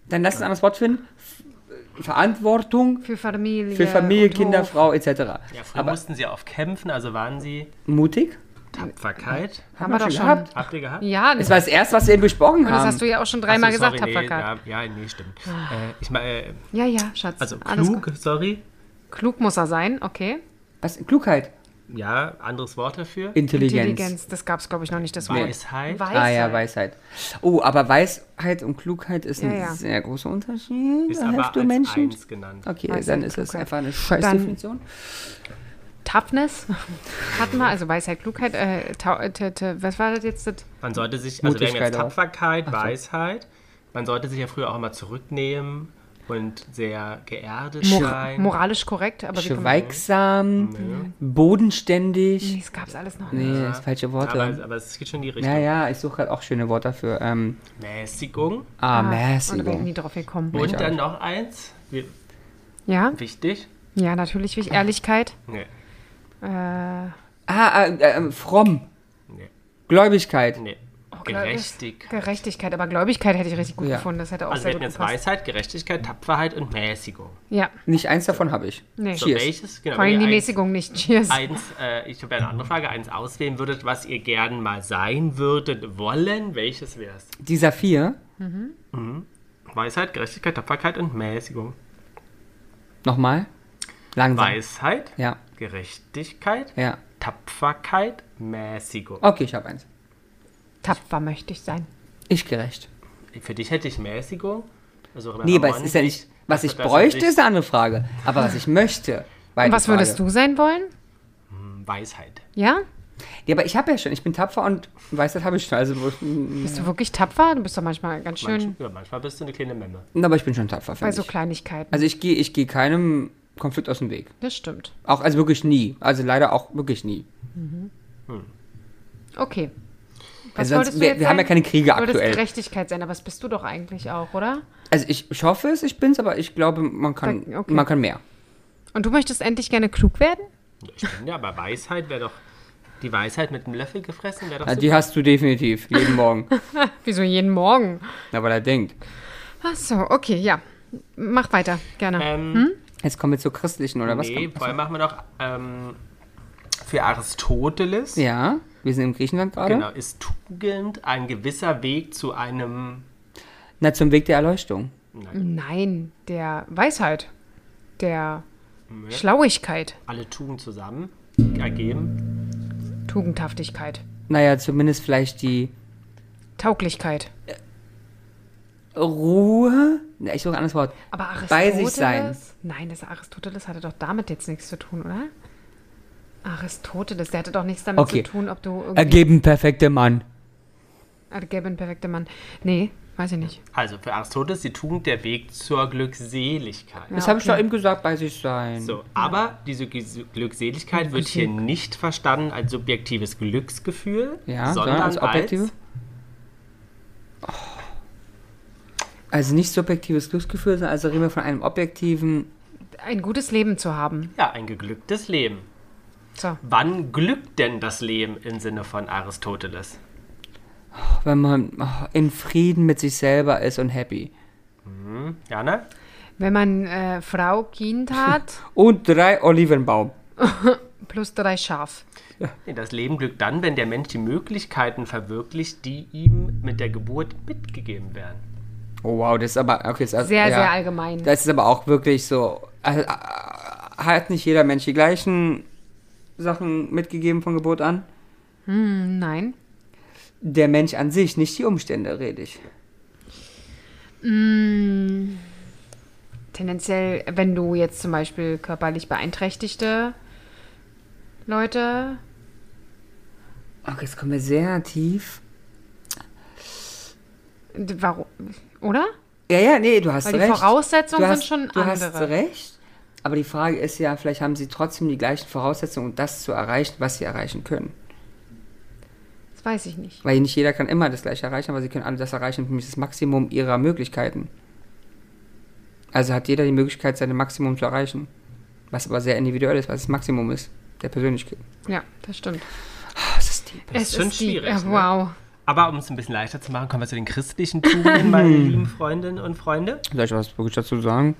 Dann lass uns ein anderes Wort finden. Verantwortung Für Familie. für Familie, Kinder, Hof. Frau etc. Ja, früher Aber mussten sie oft kämpfen, also waren sie mutig. Tapferkeit. Haben wir doch schon. gehabt. Habt ihr gehabt? Ja, Das war das erste, was wir eben besprochen und das haben. hast du ja auch schon dreimal so, gesagt, sorry, nee, Tapferkeit. ja, ja, nee, stimmt. Äh, ich meine, äh, Ja, ja, Schatz. also klug, sorry. Klug muss er sein, okay. Was? Klugheit. Ja, anderes Wort dafür. Intelligenz. Intelligenz, das gab es, glaube ich, noch nicht, das Wort. Weisheit. Weisheit. Ah ja, Weisheit. Oh, aber Weisheit und Klugheit ist ein Ja, ja. sehr großer Unterschied. Ist Da aber du als Menschen. eins genannt. Okay, Weisheit dann ist es Klugheit. einfach eine scheiß Dann- Definition. Toughness [LAUGHS] hatten wir, also Weisheit, Klugheit. Äh, äh, t, t, was war das jetzt? Das? Man sollte sich, also wir haben jetzt auch. Tapferkeit, Weisheit. Man sollte sich ja früher auch immer zurücknehmen und sehr geerdet Mor sein. moralisch korrekt, aber Schweigsam, bodenständig. Nee, das gab's alles noch. Nee, das ist falsche Worte. aber, aber es geht schon in die Richtung. ja, ja, ich suche gerade auch schöne Worte dafür. Ähm, Mäßigung. ah, Und da bin ich nie Mäßigung. drauf gekommen. Und dann noch eins. Wir- Ja, Wichtig. ja, natürlich. wichtig. Ehrlichkeit. Nee. Äh, Ah, äh, äh, fromm. Nee. Gläubigkeit. Nee. Gerechtigkeit. Gerechtigkeit, aber Gläubigkeit hätte ich richtig gut Ja. gefunden. Das hätte auch Also sehr wir hätten jetzt gepasst. Weisheit, Gerechtigkeit, Tapferheit und Mäßigung. Ja, Nicht eins davon habe ich. nee. So, Cheers. welches? Genau, Vor allem die eins, Mäßigung nicht. Cheers. eins äh, ich habe ja eine andere Frage, eins auswählen würdet, was ihr gern mal sein würdet, wollen, welches wäre es? Dieser vier, Weisheit, Gerechtigkeit, Tapferkeit und Mäßigung. nochmal. Langsam. Weisheit, Ja, Gerechtigkeit, ja. Tapferkeit, Mäßigung. Okay, ich habe eins. Tapfer möchte ich sein. Ich gerecht. Für dich hätte ich Mäßigung. Also Nee, aber es ist ja nicht, was ich bräuchte, ist eine andere Frage. Aber was ich möchte, Und was würdest Frage. du sein wollen? Weisheit. Ja? Ja, aber ich habe ja schon, ich bin tapfer und Weisheit habe ich schon. Also, Bist du wirklich tapfer? Du bist doch manchmal ganz schön Manch, ja, manchmal bist du eine kleine Memme. aber ich bin schon tapfer, bei so ich. Kleinigkeiten. Also ich gehe ich gehe keinem Konflikt aus dem Weg. Das stimmt. Auch, also wirklich nie. Also leider auch wirklich nie. Okay. Also sonst, wir, wir haben ja keine Kriege aktuell. Gerechtigkeit sein, aber das bist du doch eigentlich auch, oder? Also ich, ich hoffe es, ich bin's, aber ich glaube, man kann, Da- okay. man kann mehr. Und du möchtest endlich gerne klug werden? Ja, Ich finde, aber Weisheit wäre doch. Die Weisheit mit einem Löffel gefressen wäre doch Ja, die hast du definitiv, jeden Morgen. [LAUGHS] Wieso jeden Morgen? Ja, weil er denkt. Ach so, okay, ja. Mach weiter, gerne. Ähm, Jetzt kommen wir zur christlichen, oder was? nee, vorher machen wir noch ähm, für Aristoteles. Ja, wir sind in Griechenland gerade. Genau, ist Tugend ein gewisser Weg zu einem. Na, zum Weg der Erleuchtung. Nein, der Weisheit. Der Schlauigkeit. Alle Tugend zusammen ergeben. Tugendhaftigkeit. Naja, zumindest vielleicht die Tauglichkeit. Ruhe. Na, ich suche ein anderes Wort. Aber Aristoteles? Bei sich sein. Nein, das Aristoteles hatte doch damit jetzt nichts zu tun, oder? Aristoteles, der hatte doch nichts damit Okay. zu tun, ob du irgendwie... Ergeben perfekte Mann. Ergeben, perfekter Mann. Nee, weiß ich nicht. Also für Aristoteles die Tugend der Weg zur Glückseligkeit. Das Ja, habe ich okay. doch eben gesagt, bei sich sein. So, aber diese Ges- Glückseligkeit wird hier nicht verstanden als subjektives Glücksgefühl, Ja, sondern als objektive. Oh. Also nicht subjektives Glücksgefühl, sondern also reden wir von einem objektiven. Ein gutes Leben zu haben. ja, ein geglücktes Leben. So. Wann glückt denn das Leben im Sinne von Aristoteles? Wenn man in Frieden mit sich selber ist und happy. Jana? Wenn man äh, Frau, Kind hat, [LAUGHS] Und drei Olivenbaum. [LAUGHS] plus drei Schaf. Nee, das Leben glückt dann, wenn der Mensch die Möglichkeiten verwirklicht, die ihm mit der Geburt mitgegeben werden. Oh wow, das ist aber okay, das ist, Sehr, ja, sehr allgemein. Das ist aber auch wirklich so. äh, äh, Hat nicht jeder Mensch die gleichen Sachen mitgegeben von Geburt an? Nein. Der Mensch an sich, nicht die Umstände, rede ich. Tendenziell, wenn du jetzt zum Beispiel körperlich beeinträchtigte Leute. Okay, jetzt kommen wir sehr tief. Warum? Oder? Ja, ja, nee, du hast Weil die recht. Voraussetzungen du hast, sind schon du hast andere. recht. Aber die Frage ist ja, vielleicht haben sie trotzdem die gleichen Voraussetzungen, um das zu erreichen, was sie erreichen können. Das weiß ich nicht. Weil nicht jeder kann immer das gleiche erreichen, aber sie können alle das erreichen, nämlich das Maximum ihrer Möglichkeiten. Also hat jeder die Möglichkeit, sein Maximum zu erreichen. Was aber sehr individuell ist, was das Maximum ist, der Persönlichkeit. Ja, das stimmt. Oh, das ist deep. Es schon ist die, schwierig, ja, ne? Wow. Aber um es ein bisschen leichter zu machen, kommen wir zu den christlichen Tugenden, meine lieben Freundinnen und Freunde. Soll ich was wirklich dazu sagen?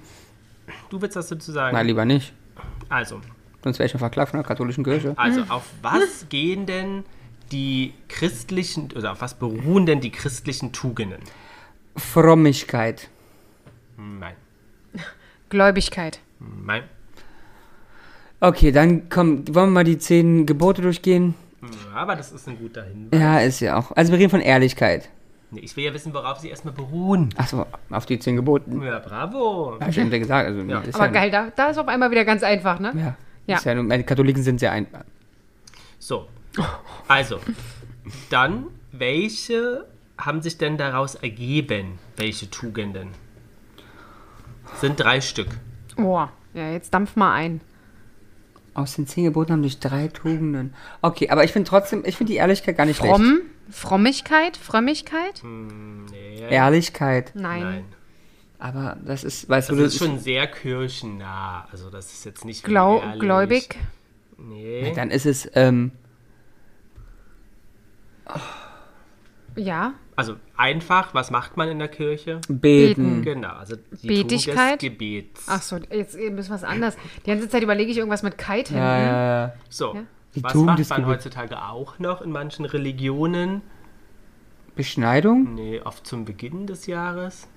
Du willst was dazu sagen? Nein, lieber nicht. Also, Sonst wäre ich schon verklagt von der katholischen Kirche. also auf was gehen denn die christlichen, oder auf was beruhen denn die christlichen Tugenden? Frommigkeit. Nein. Gläubigkeit. Nein. Okay, dann komm, wollen wir mal die zehn Gebote durchgehen? Aber das ist ein guter Hinweis. Ja, ist ja auch. Also wir reden von Ehrlichkeit. Nee, ich will ja wissen, worauf sie erstmal beruhen. Achso, auf die zehn Geboten. Ja, bravo. Hab ich eben gesagt. Also, Ja. ist Aber ja, geil, da, da ist auf einmal wieder ganz einfach, ne? Ja. Ja. Ist ja nur, die Katholiken sind sehr ein. So, also, dann, welche haben sich denn daraus ergeben? Welche Tugenden? Sind drei Stück. Boah, ja, jetzt dampf mal ein. Aus den zehn Geboten haben sich drei Tugenden. Okay, aber ich finde trotzdem, ich finde die Ehrlichkeit gar nicht schlecht. Fromm, Frommigkeit, Frömmigkeit? Nee, Ehrlichkeit. Nein. nein. Aber das ist, weißt Das du, ist schon sehr kirchennah. Also, das ist jetzt nicht. Glau ehrlich. gläubig? Nee. dann ist es, ähm, Ja. Also, einfach, was macht man in der Kirche? beten. Genau, also die Betigkeit? Tugend des Gebets. Ach so, jetzt ein bisschen was anderes. Die ganze Zeit überlege ich irgendwas mit Kite hinten. Ja, ja, ja. So, Ja. Die was Tugend macht man heutzutage auch noch in manchen Religionen? Beschneidung, Nee, oft zum Beginn des Jahres,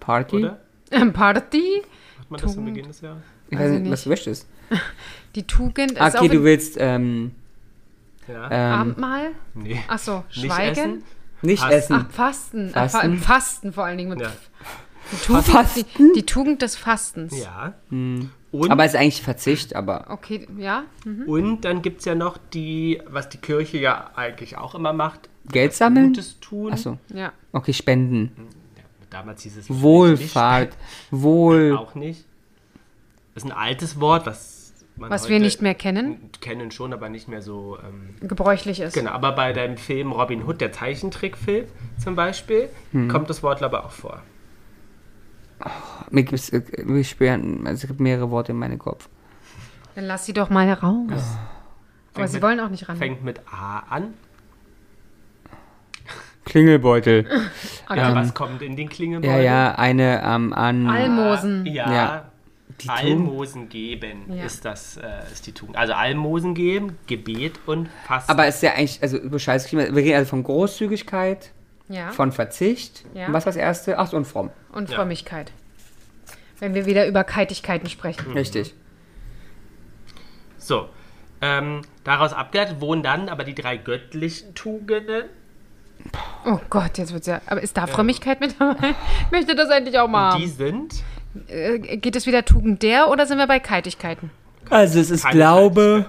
Party. oder? Ähm, [LAUGHS] Party? Macht man das zum Tugend. Beginn des Jahres? Ich Weiß weiß ich nicht, was du möchtest. [LAUGHS] Die Tugend ist auch Okay, du willst ähm, Ja. ähm, Abendmahl? nee. Ach so, Nicht Schweigen? Nicht Fasten. essen. Ach, Fasten. Fasten. Fasten. Äh, Fa Fasten vor allen Dingen. Mit Ja. die, Tugend, Fasten? Die, die Tugend des Fastens. Ja. Und, Aber es ist eigentlich Verzicht, aber Okay, ja. Hm. und dann gibt es ja noch die, was die Kirche ja eigentlich auch immer macht. Geld sammeln? Gutes tun. Achso, Ja. okay, Spenden. Ja, damals hieß es Wohlfahrt. Wohl. Auch nicht. Das ist ein altes Wort, was Was heute wir nicht mehr kennen, kennen schon, aber nicht mehr so. Ähm, gebräuchlich ist. genau, aber bei deinem Film Robin Hood, der Zeichentrickfilm zum Beispiel, Hm. kommt das Wort aber auch vor. Mir gibt's äh, also es gibt mehrere Worte in meinem Kopf. Dann lass sie doch mal raus. Aber Fängt sie mit- wollen auch nicht ran. Fängt mit A an. Klingelbeutel. [LAUGHS] Ja, Ähm, was kommt in den Klingelbeutel? Ja, ja, eine ähm, an. Almosen. Ja. Ja. Die. Almosen geben Ja. ist das äh, ist die Tugend. Also Almosen geben, Gebet und Fasten. Aber es ist ja eigentlich, also über Scheiß, wir reden also von Großzügigkeit, Ja. von Verzicht. Ja. Und was war das erste? Ach so, und fromm. Und Ja. Frömmigkeit. Wenn wir wieder über Keitigkeiten sprechen. Richtig. so. Ähm, daraus abgeleitet wohnen dann aber die drei göttlichen Tugenden. Oh Gott, jetzt wird's ja. Aber ist da Frömmigkeit mit dabei? Ich möchte das endlich auch mal Die haben. sind Äh, Geht es wieder Tugend der oder sind wir bei Keitigkeiten? Also es ist Keine Glaube.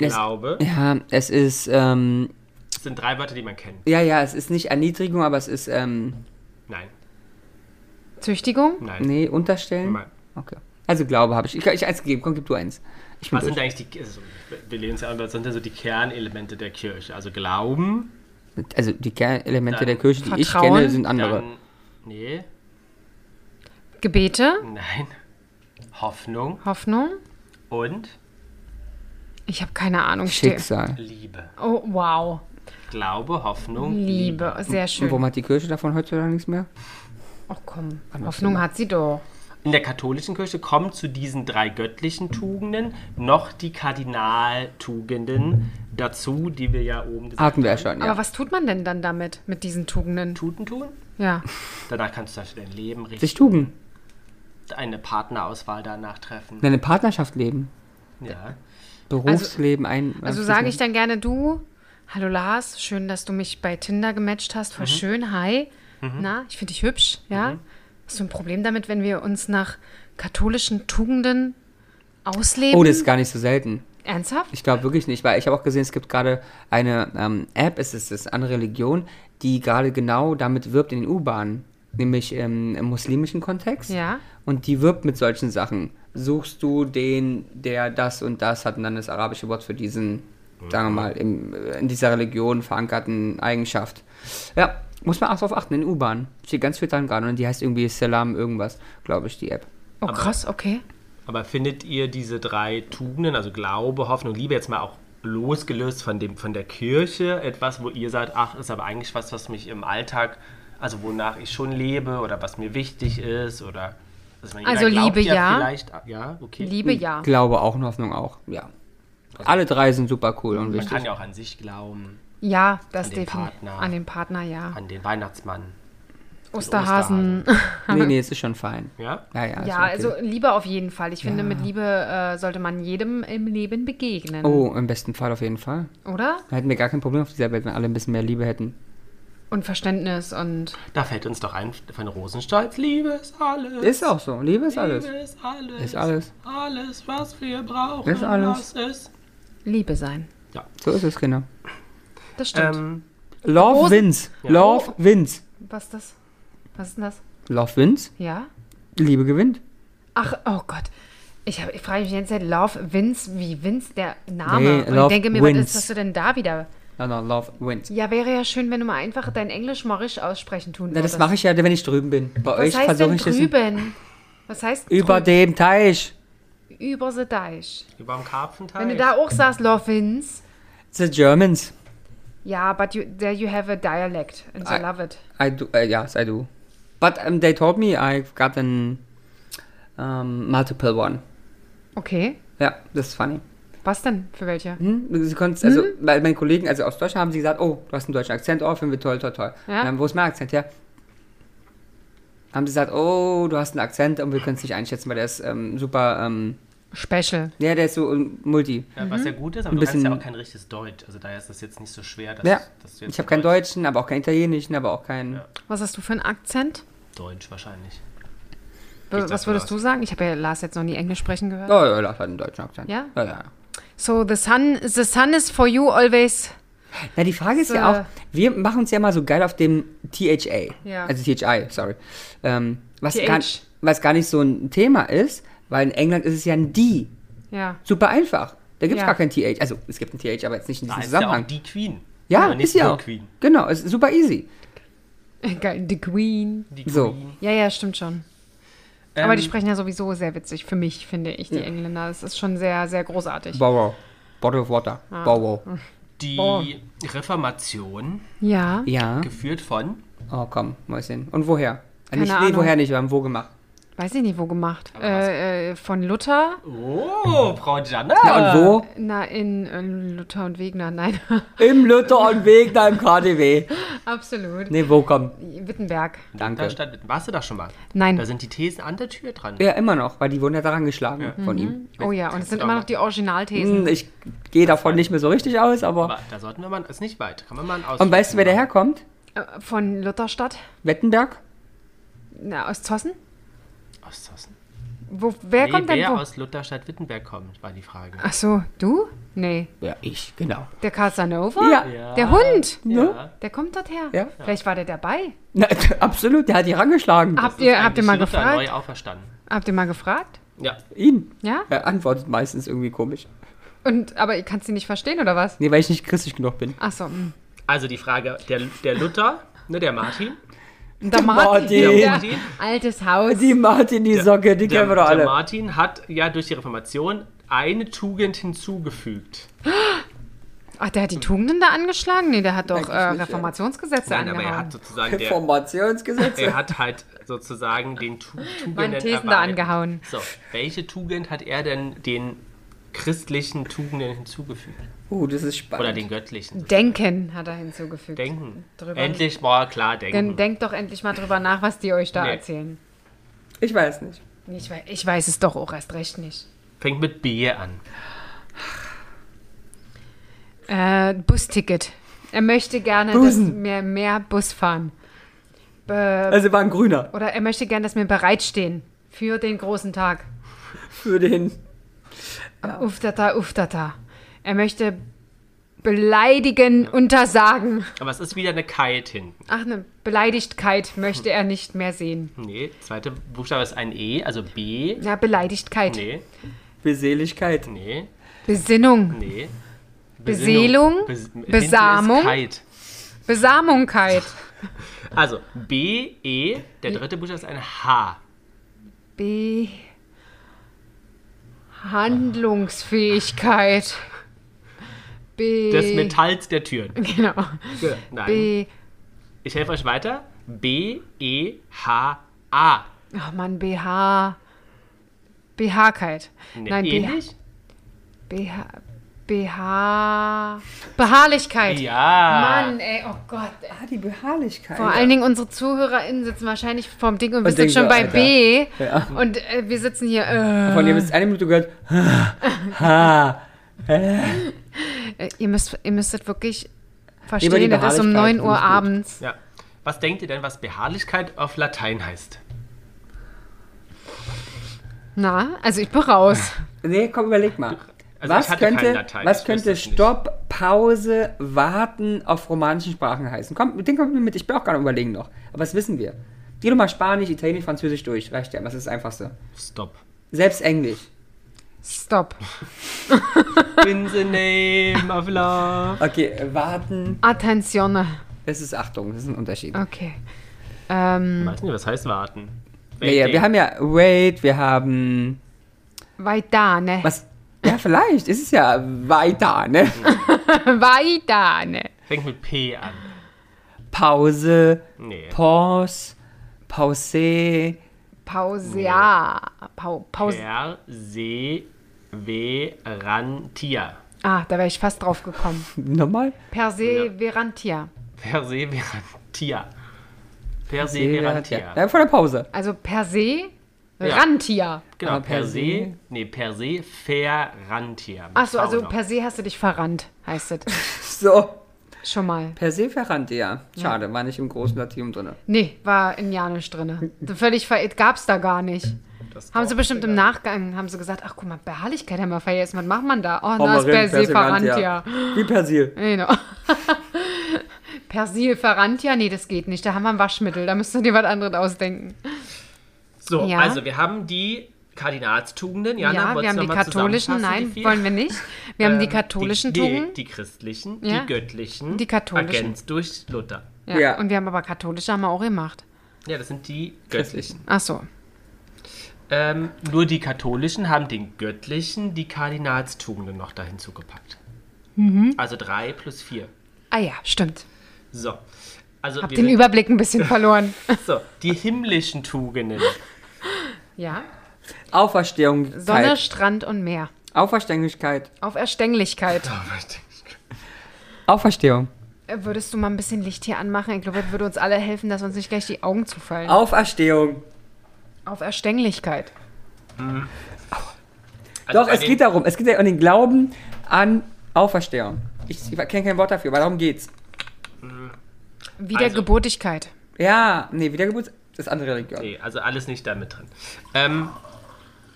Es, Glaube. ja, es ist, ähm, Das sind drei Wörter, die man kennt. ja, ja, es ist nicht Erniedrigung, aber es ist, ähm, Nein. Züchtigung? Nein. nee, unterstellen. Nein. Okay. Also Glaube habe ich. Ich, ich eins gegeben. Komm, gib du eins. Ich Was sind durch. eigentlich die, also, wir lehnen es ja an, was sind denn so die Kernelemente der Kirche? Also Glauben, Also die Kernelemente Dann der Kirche, die ich Vertrauen, kenne, sind andere. dann, nee, Gebete? nein, Hoffnung Hoffnung? und Ich habe keine Ahnung. Schicksal. Liebe. Oh, wow. Glaube, Hoffnung, Liebe. Sehr Und schön. warum hat die Kirche davon heutzutage nichts mehr? Ach komm, Hoffnung hat sie doch. In der katholischen Kirche kommen zu diesen drei göttlichen Tugenden noch die Kardinaltugenden dazu, die wir ja oben gesagt Hatten wir ja haben. schon, ja. Aber was tut man denn dann damit, mit diesen Tugenden? Tuten tun. Ja. Danach kannst du zum Beispiel dein Leben richten, Sich tugen. Eine Partnerauswahl danach treffen. Eine Partnerschaft leben. Ja. Berufsleben ein. Also sage ich dann gerne du. Hallo Lars, schön, dass du mich bei Tinder gematcht hast. Mhm. Voll schön. Hi. Na, ich finde dich hübsch, ja? Hast du ein Problem damit, wenn wir uns nach katholischen Tugenden ausleben? Oh, das ist gar nicht so selten. Ernsthaft? Ich glaube wirklich nicht, weil ich habe auch gesehen, es gibt gerade eine ähm, App, es ist, es ist eine Religion, die gerade genau damit wirbt in den U-Bahnen, nämlich ähm, im muslimischen Kontext. Ja. Und die wirbt mit solchen Sachen. Suchst du den, der das und das hat und dann das arabische Wort für diesen, sagen wir mal, im, in dieser Religion verankerten Eigenschaft. Ja, muss man auch drauf achten, in den U-Bahnen. Steht ganz viel dran gerade und die heißt irgendwie Salam irgendwas, glaube ich, die App. Oh, krass, okay. Aber findet ihr diese drei Tugenden, also Glaube, Hoffnung, Liebe, jetzt mal auch losgelöst von, dem, von der Kirche, etwas, wo ihr sagt, ach, ist aber eigentlich was, was mich im Alltag, also wonach ich schon lebe oder was mir wichtig ist oder... Also, meine, Also Liebe, ja. Vielleicht, ja, okay. Liebe ja. Glaube auch und Hoffnung auch, ja. Alle drei sind super cool und Man wichtig. kann ja auch an sich glauben, Ja, das An den definitiv. Partner. An den Partner, ja. an den Weihnachtsmann. Osterhasen. [LAUGHS] Nee, nee, es ist schon fein. Ja? Ja, ja. Ja, okay. also Liebe auf jeden Fall. Ich finde, Ja. mit Liebe äh, sollte man jedem im Leben begegnen. Oh, im besten Fall auf jeden Fall. Oder? Da hätten wir gar kein Problem auf dieser Welt, wenn alle ein bisschen mehr Liebe hätten. Und Verständnis und. Da fällt uns doch ein von Rosenstolz. Liebe ist alles. Ist auch so. Liebe ist alles. Liebe ist alles. Ist alles. Alles, was wir brauchen. Ist alles. Ist. Liebe sein. Ja. So ist es, Kinder. Das stimmt. Ähm, Love Rosen- wins. Ja. Love wins. Was ist das? Was ist denn das? Love wins. Ja? Liebe gewinnt. Ach, oh Gott. Ich, hab, ich frage mich die ganze Zeit, Love Vince, wie Vince der Name. Nee, und ich denke mir, wins. was ist das du denn da wieder? No, no, love wins. Ja, wäre ja schön, wenn du mal einfach dein Englisch mal richtig aussprechen tun Na, würdest. das mache ich ja, wenn ich drüben bin. Bei Was euch heißt versuche ich das drüben? Was heißt über dem Teich. über the Deich? über dem Karpfenteich. Wenn du da auch sagst, Love Vince, The Germans. ja, but you, there you have a dialect and they I- love it. I do. Uh, yes, I do. But um, they told me I've got an um, multiple one. Okay. Ja, das ist funny. Was denn? Für welche? Hm? Sie konnten, also, weil meine Kollegen, also aus Deutschland haben sie gesagt, oh, du hast einen deutschen Akzent, oh, finden wir toll, toll, toll. Ja. Ähm, wo ist mein Akzent her? Haben sie gesagt, oh, du hast einen Akzent und wir können es nicht einschätzen, weil der ist ähm, super, ähm, Special. ja, der ist so ähm, multi. Ja, was ja gut ist, aber Ein du kannst ja bisschen- auch kein richtiges Deutsch. Also daher ist das jetzt nicht so schwer, dass, Ja, dass du jetzt ich habe keinen Deutschen, aber auch keinen Italienischen, aber auch keinen. Ja. Was hast du für einen Akzent? Deutsch wahrscheinlich. Was würdest du sagen? Ich habe ja Lars jetzt noch nie Englisch sprechen gehört. Oh, ja, das hat einen deutschen Akzent. Ja? Ja, ja. So, the sun, the sun is for you always. Na, die Frage ist So. ja auch, wir machen uns ja mal so geil auf dem THA. Ja. Also THI, sorry. Ähm, was, TH. gar, was gar nicht so ein Thema ist, weil in England ist es ja ein D. Ja. Super einfach. Da gibt es Ja. gar kein TH. Also, es gibt ein TH, aber jetzt nicht in diesem ist ja auch Zusammenhang. die Queen. Ja, nicht ist ja auch. Queen. Genau, es ist super easy. [LAUGHS] Geil, The Queen. Die So. Queen. Ja, ja, stimmt schon. Aber die Ähm, sprechen ja sowieso sehr witzig, für mich, finde ich, die Engländer. Das ist schon sehr, sehr großartig. Bow Bottle of water. Ah. Bow Die Oh. Reformation, Ja. Ja. geführt von. Oh, komm, Mäuschen. Und woher? Keine nicht, nee, Ahnung. woher nicht, wir haben wo gemacht. Weiß ich nicht, wo gemacht. Äh, äh, von Luther? Oh, Frau Gianna. Ja, und wo? Na, in äh, Luther und Wegner. Nein, [LAUGHS] Im Luther und Weg da im KDW. absolut. Nee, wo komm? Wittenberg. Danke. Da stand, warst du da schon mal? Nein. Da sind die Thesen an der Tür dran. Ja, immer noch, weil die wurden ja daran geschlagen von ihm. Oh ja, und es sind immer noch die Originalthesen. Hm, Ich gehe davon nicht mehr so richtig aus, aber. Aber da sollten wir mal, ist nicht weit. Kann man mal einen Und weißt du, wer daherkommt? Äh, Von Lutherstadt? Wettenberg? Na, aus Zossen? Aus? Wo, wer nee, kommt denn wer wo? aus Lutherstadt-Wittenberg kommt, war die Frage. Ach so, du? Nee. Ja, ich, genau. Der Casanova? Ja. Ja. Der Hund? Ja. Der kommt dort her? Ja. Vielleicht war der dabei. Na, [LAUGHS] absolut, der hat die rangeschlagen. Habt ihr, habt ihr mal Luther gefragt? neu auferstanden. Habt ihr mal gefragt? Ja. Ihn. Ja? Er antwortet meistens irgendwie komisch. Und, aber ihr kannst sie nicht verstehen, oder was? Nee, weil ich nicht christlich genug bin. Ach so. mm. Also die Frage, der, der Luther, ne, der Martin. Der Martin. Der Der Martin. Altes Haus. Die Martin, die Socke, die Der, kennen wir doch der alle. Martin hat ja durch die Reformation eine Tugend hinzugefügt. Ach, der hat die Tugenden da angeschlagen? Nee, der hat doch äh. Reformationsgesetze Nein, aber er angehauen. hat sozusagen der, Reformationsgesetze. er hat halt sozusagen den Tu- Tugenden Meine Thesen da angehauen. So, welche Tugend hat er denn den christlichen Tugenden hinzugefügt? Oh, das ist spannend. Oder den göttlichen? Denken hat er hinzugefügt. Denken. Drüber- Endlich mal klar denken. Dann denkt doch endlich mal drüber nach, was die euch da Nee. erzählen. Ich weiß nicht. Ich weiß, ich weiß es doch auch erst recht nicht. Fängt mit B an. Äh, Busticket. Er möchte gerne, Busen. dass wir mehr Bus fahren. Be Also war ein Grüner. oder er möchte gerne, dass wir bereitstehen für den großen Tag. Für den. Uftata, uftata. Er möchte beleidigen, untersagen. Aber es ist wieder eine Kite hinten. Ach, eine Beleidigkeit möchte er nicht mehr sehen. Nee, zweite Buchstabe ist ein E, also B. Ja, Beleidigkeit. Nee, Beseligkeit. nee, Besinnung. nee. Beseelung, Bes hinten Besamung. Besamungkeit. [LAUGHS] Also B, E, der dritte Buchstabe ist ein H. B. Handlungsfähigkeit. B. Des Metalls der Türen. Genau. Nein. B. Ich helfe euch weiter. B, E, H, A. Ach Mann, BH. BH-Keit. Nee, Nein, ähnlich? BH. BH. Beharrlichkeit. Ja. Mann, ey, oh Gott. ey. Ah, die Beharrlichkeit. Vor allen Dingen unsere ZuhörerInnen sitzen wahrscheinlich vorm Ding und wir sind schon so, bei Alter. B. Ja. Und äh, wir sitzen hier. Äh, Von dem ist eine Minute gehört. [LAUGHS] Ha, äh, ihr, müsst, ihr müsstet wirklich Lieber die Verstehe, das ist um Beharrlichkeit, 9 Uhr abends. Ja. Was denkt ihr denn, was Beharrlichkeit auf Latein heißt? Na, also ich bin raus. Nee, komm, überleg mal. Also was ich hatte kein könnte, Latein, was ich könnte es nicht. Stopp, Pause, Warten auf romanischen Sprachen heißen? Komm, dem kommt mir mit. Ich bin auch gerade überlegen noch. Aber was wissen wir? Geh doch mal Spanisch, Italienisch, Französisch durch. Reicht ja. Was ist das Einfachste? Stop. Selbst Englisch. Stopp. [LAUGHS] In the name of love. Okay, warten. Attenzione. Das ist Achtung, das ist ein Unterschied. Okay. Ähm, Ich weiß nicht, was heißt warten? Ja, ja, wir haben ja Wait, wir haben. weiter, ne? Was? Ja, vielleicht. ist es ja weiter, ne? [LAUGHS] Weiter, ne? Fängt mit P an. Pause, Nee. Pause, Pause. Pause, ja. Pau Pause. Perseverantia. Ah, da wäre ich fast drauf gekommen. [LAUGHS] Nochmal? Perseverantia. Perseverantia. Perseverantia. Ja, vor der Pause. Also per se Rantia. Genau, Aber per per se, se- nee, per se Ferrantia. mit Achso, also noch. per se hast du dich verrannt, heißt es. [LAUGHS] So. Schon mal. Per se verrannt, ja. Schade, war nicht im großen Latinum drin. Nee, war in Janisch drin. Völlig verirrt, gab's da gar nicht. Das Haben sie bestimmt im. Nachgang, haben sie gesagt, ach guck mal, Beharrlichkeit haben wir vergessen, was macht man da? Oh, Hau na, ist per se. Verrantia. Wie Persil. [LAUGHS] Genau. [LAUGHS] Persil Verrantia? Nee, das geht nicht. Da haben wir ein Waschmittel. Da müsst ihr dir was anderes ausdenken. So, Ja. also wir haben die Kardinalstugenden. Jana, ja, wir haben die katholischen. Nein, die wollen wir nicht. Wir haben die Ähm, katholischen die, Tugenden. die christlichen, Ja. die göttlichen, Die katholischen. ergänzt durch Luther. Ja. Ja. Und wir haben aber katholische haben wir auch gemacht. Ja, das sind die göttlichen. Ach so. Ähm, nur die katholischen haben den göttlichen, die Kardinalstugenden noch dahin zugepackt. Mhm. Also drei plus vier. Ah ja, stimmt. So. Also Hab wir den Überblick ein bisschen verloren. [LAUGHS] so, die himmlischen Tugenden. Ja. Auferstehung. Sonne, Strand und Meer. Auferstänglichkeit. Auf Erstänglichkeit. [LAUGHS] Auferstehung. Äh, Würdest du mal ein bisschen Licht hier anmachen? Ich glaube, das würde uns alle helfen, dass uns nicht gleich die Augen zufallen. Auferstehung. Auf Erstänglichkeit. Also Doch, es geht darum. Es geht ja um den Glauben an Auferstehung. Ich, ich kenne kein Wort dafür, aber darum geht's. Wiedergeburtigkeit. Ja, nee, Wiedergeburt ist andere Religion. Nee, also alles nicht da mit drin. Ähm,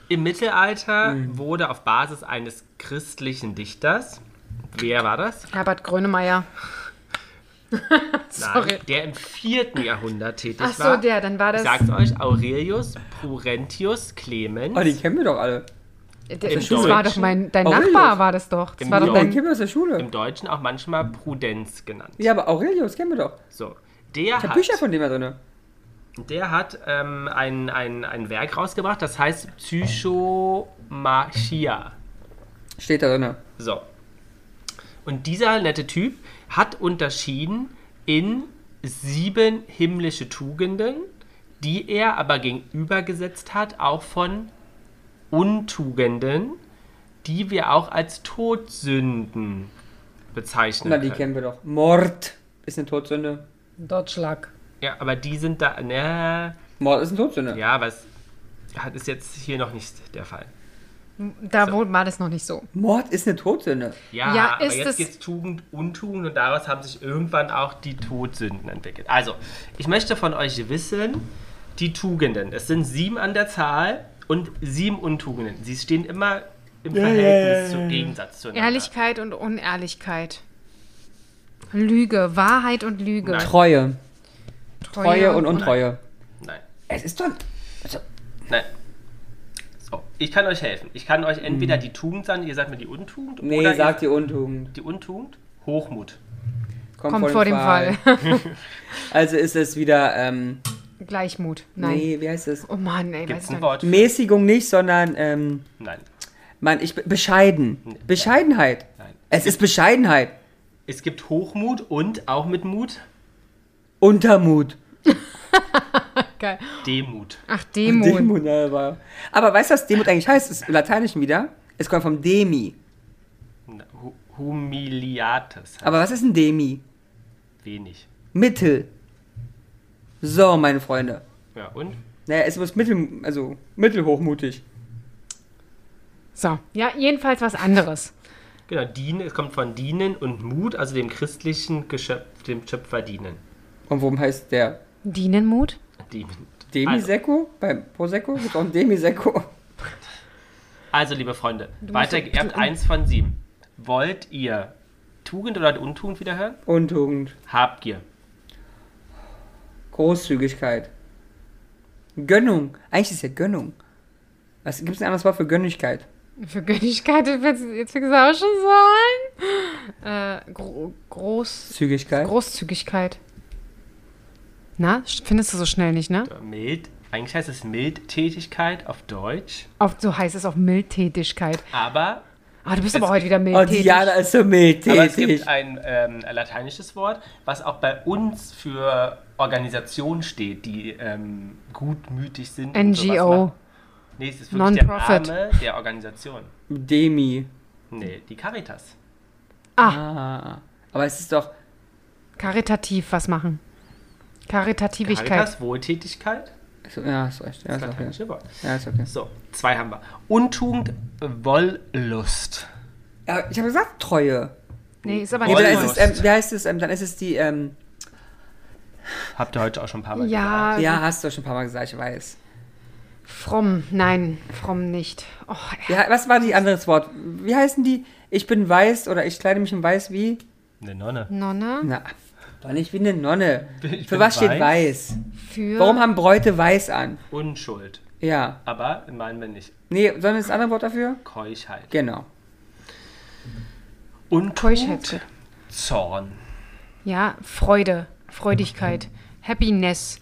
Im Mittelalter Mhm. wurde auf Basis eines christlichen Dichters, wer war das? Herbert Grönemeyer. [LAUGHS] Sorry. Nein, der im 4. Jahrhundert tätig Ach so, war. der, dann war Ich das. sag's euch, Aurelius Prurentius Clemens. Oh, die kennen wir doch alle. Der, im das war Deutschen. doch mein. Dein Aurelius. Nachbar war das doch. Das Im war doch Den dein. kennen wir aus der Schule. Im Deutschen auch manchmal Prudenz genannt. Ja, aber Aurelius kennen wir doch. So, der Ich habe hat, Bücher von dem da drin. Der hat ähm, ein, ein, ein Werk rausgebracht, das heißt Psychomachia. Steht da drin. So. Und dieser nette Typ hat unterschieden in sieben himmlische Tugenden, die er aber gegenübergesetzt hat, auch von Untugenden, die wir auch als Todsünden bezeichnen Na, die können. kennen wir doch. Mord ist eine Todsünde. Dotschlag. Ja, aber die sind da, ne, Mord ist eine Todsünde. ja, aber es hat- ist jetzt hier noch nicht der Fall. Da wo- war das noch nicht so. Mord ist eine Todsünde. Ja, Ja, aber ist jetzt es- gibt es Tugend, Untugend und daraus haben sich irgendwann auch die Todsünden entwickelt. Also, ich möchte von euch wissen, die Tugenden. Es sind sieben an der Zahl und sieben Untugenden. Sie stehen immer im Verhältnis zum Gegensatz zueinander. Ehrlichkeit und Unehrlichkeit. Lüge, Wahrheit und Lüge. Nein. Treue. Treue und Un- Untreue. Nein, Es ist doch. Also, nein. So, ich kann euch helfen. Ich kann euch entweder die Tugend sagen, ihr sagt mir die Untugend. nee, oder sagt die Untugend. die Untugend. Hochmut. Kommt vor dem Fall. [LAUGHS] Also ist es wieder, ähm, Gleichmut. Nein. nee, wie heißt es? Oh Mann, ey, Gibt weiß ein nicht. Wort? für? Mäßigung nicht, sondern, ähm, Nein. Mann, ich, bescheiden. Bescheidenheit. Nein. Es ist Bescheidenheit. Es gibt Hochmut und auch mit Mut Untermut. [LAUGHS] Geil. Demut. Ach, Demut. Demut, ja, war- Aber weißt du, was Demut eigentlich heißt? Das ist im Lateinischen wieder. Es kommt vom Demi. Hu- Humiliates. heißt Aber was ist ein Demi? wenig. Mittel. So, meine Freunde. Ja, und? Naja, es muss mittel, also mittelhochmutig. So, ja, jedenfalls was anderes. Genau, dienen, es kommt von dienen und Mut, also dem christlichen Geschöpf, dem Schöpfer dienen. Und warum heißt der Dienenmut? Die, also, Demisecco? Beim Prosecco gibt es auch ein Demisecco. also, liebe Freunde, weiter, ihr habt eins von sieben. Wollt ihr Tugend oder Untugend wieder hören? Untugend. Habgier. Großzügigkeit. Gönnung. Eigentlich ist ja Gönnung. Was gibt es ein anderes Wort für Gönnigkeit? Für Gönnigkeit, jetzt jetzt will ich es auch schon sagen. Äh, gro groß, Zügigkeit. Großzügigkeit. Na, findest du so schnell nicht, ne? Mild. Eigentlich heißt es Mildtätigkeit auf Deutsch. Auf, so heißt es auf Mildtätigkeit. Aber, Ah, du bist Es- aber heute wieder Oh, mildtätig. Diana ist so aber es mildtätig. gibt ein ähm, lateinisches Wort, was auch bei uns für Organisationen steht, die ähm, gutmütig sind. und NGO. Nee, es ist wirklich der Non-Profit. Name der Organisation. Demi. Nee, die Caritas. Ah, Ah. Aber es ist doch. karitativ was machen. Karitativigkeit. Caritas, Wohltätigkeit. So, ja, ist recht. Ja, Das ist okay. lateinische Wort. Ja, ist okay. So, zwei haben wir. Untugend, Wollust. Ja, ich habe gesagt Treue. Nee, ist aber Nee, nicht Wollust. ist es, ähm, wie heißt es? Ähm, dann ist es die, ähm, Habt ihr heute auch schon ein paar Mal Ja, ja, hast du schon ein paar Mal gesagt, ich weiß. fromm. Nein, fromm nicht. Oh, Ja, was war die anderes Wort? Wie heißen die? Ich bin weiß oder ich kleide mich in weiß wie? gesagt. Eine Nonne. Nonne Na, doch nicht wie eine Nonne. [LAUGHS] Ich Für bin was steht weiß. weiß? für. Warum haben Bräute weiß an? Unschuld. Ja. Aber meinen wir nicht. Nee, sondern das andere Wort dafür? Keuschheit. Genau. Untugend, Keuschheit. Zorn. Ja, Freude, Freudigkeit, Happiness,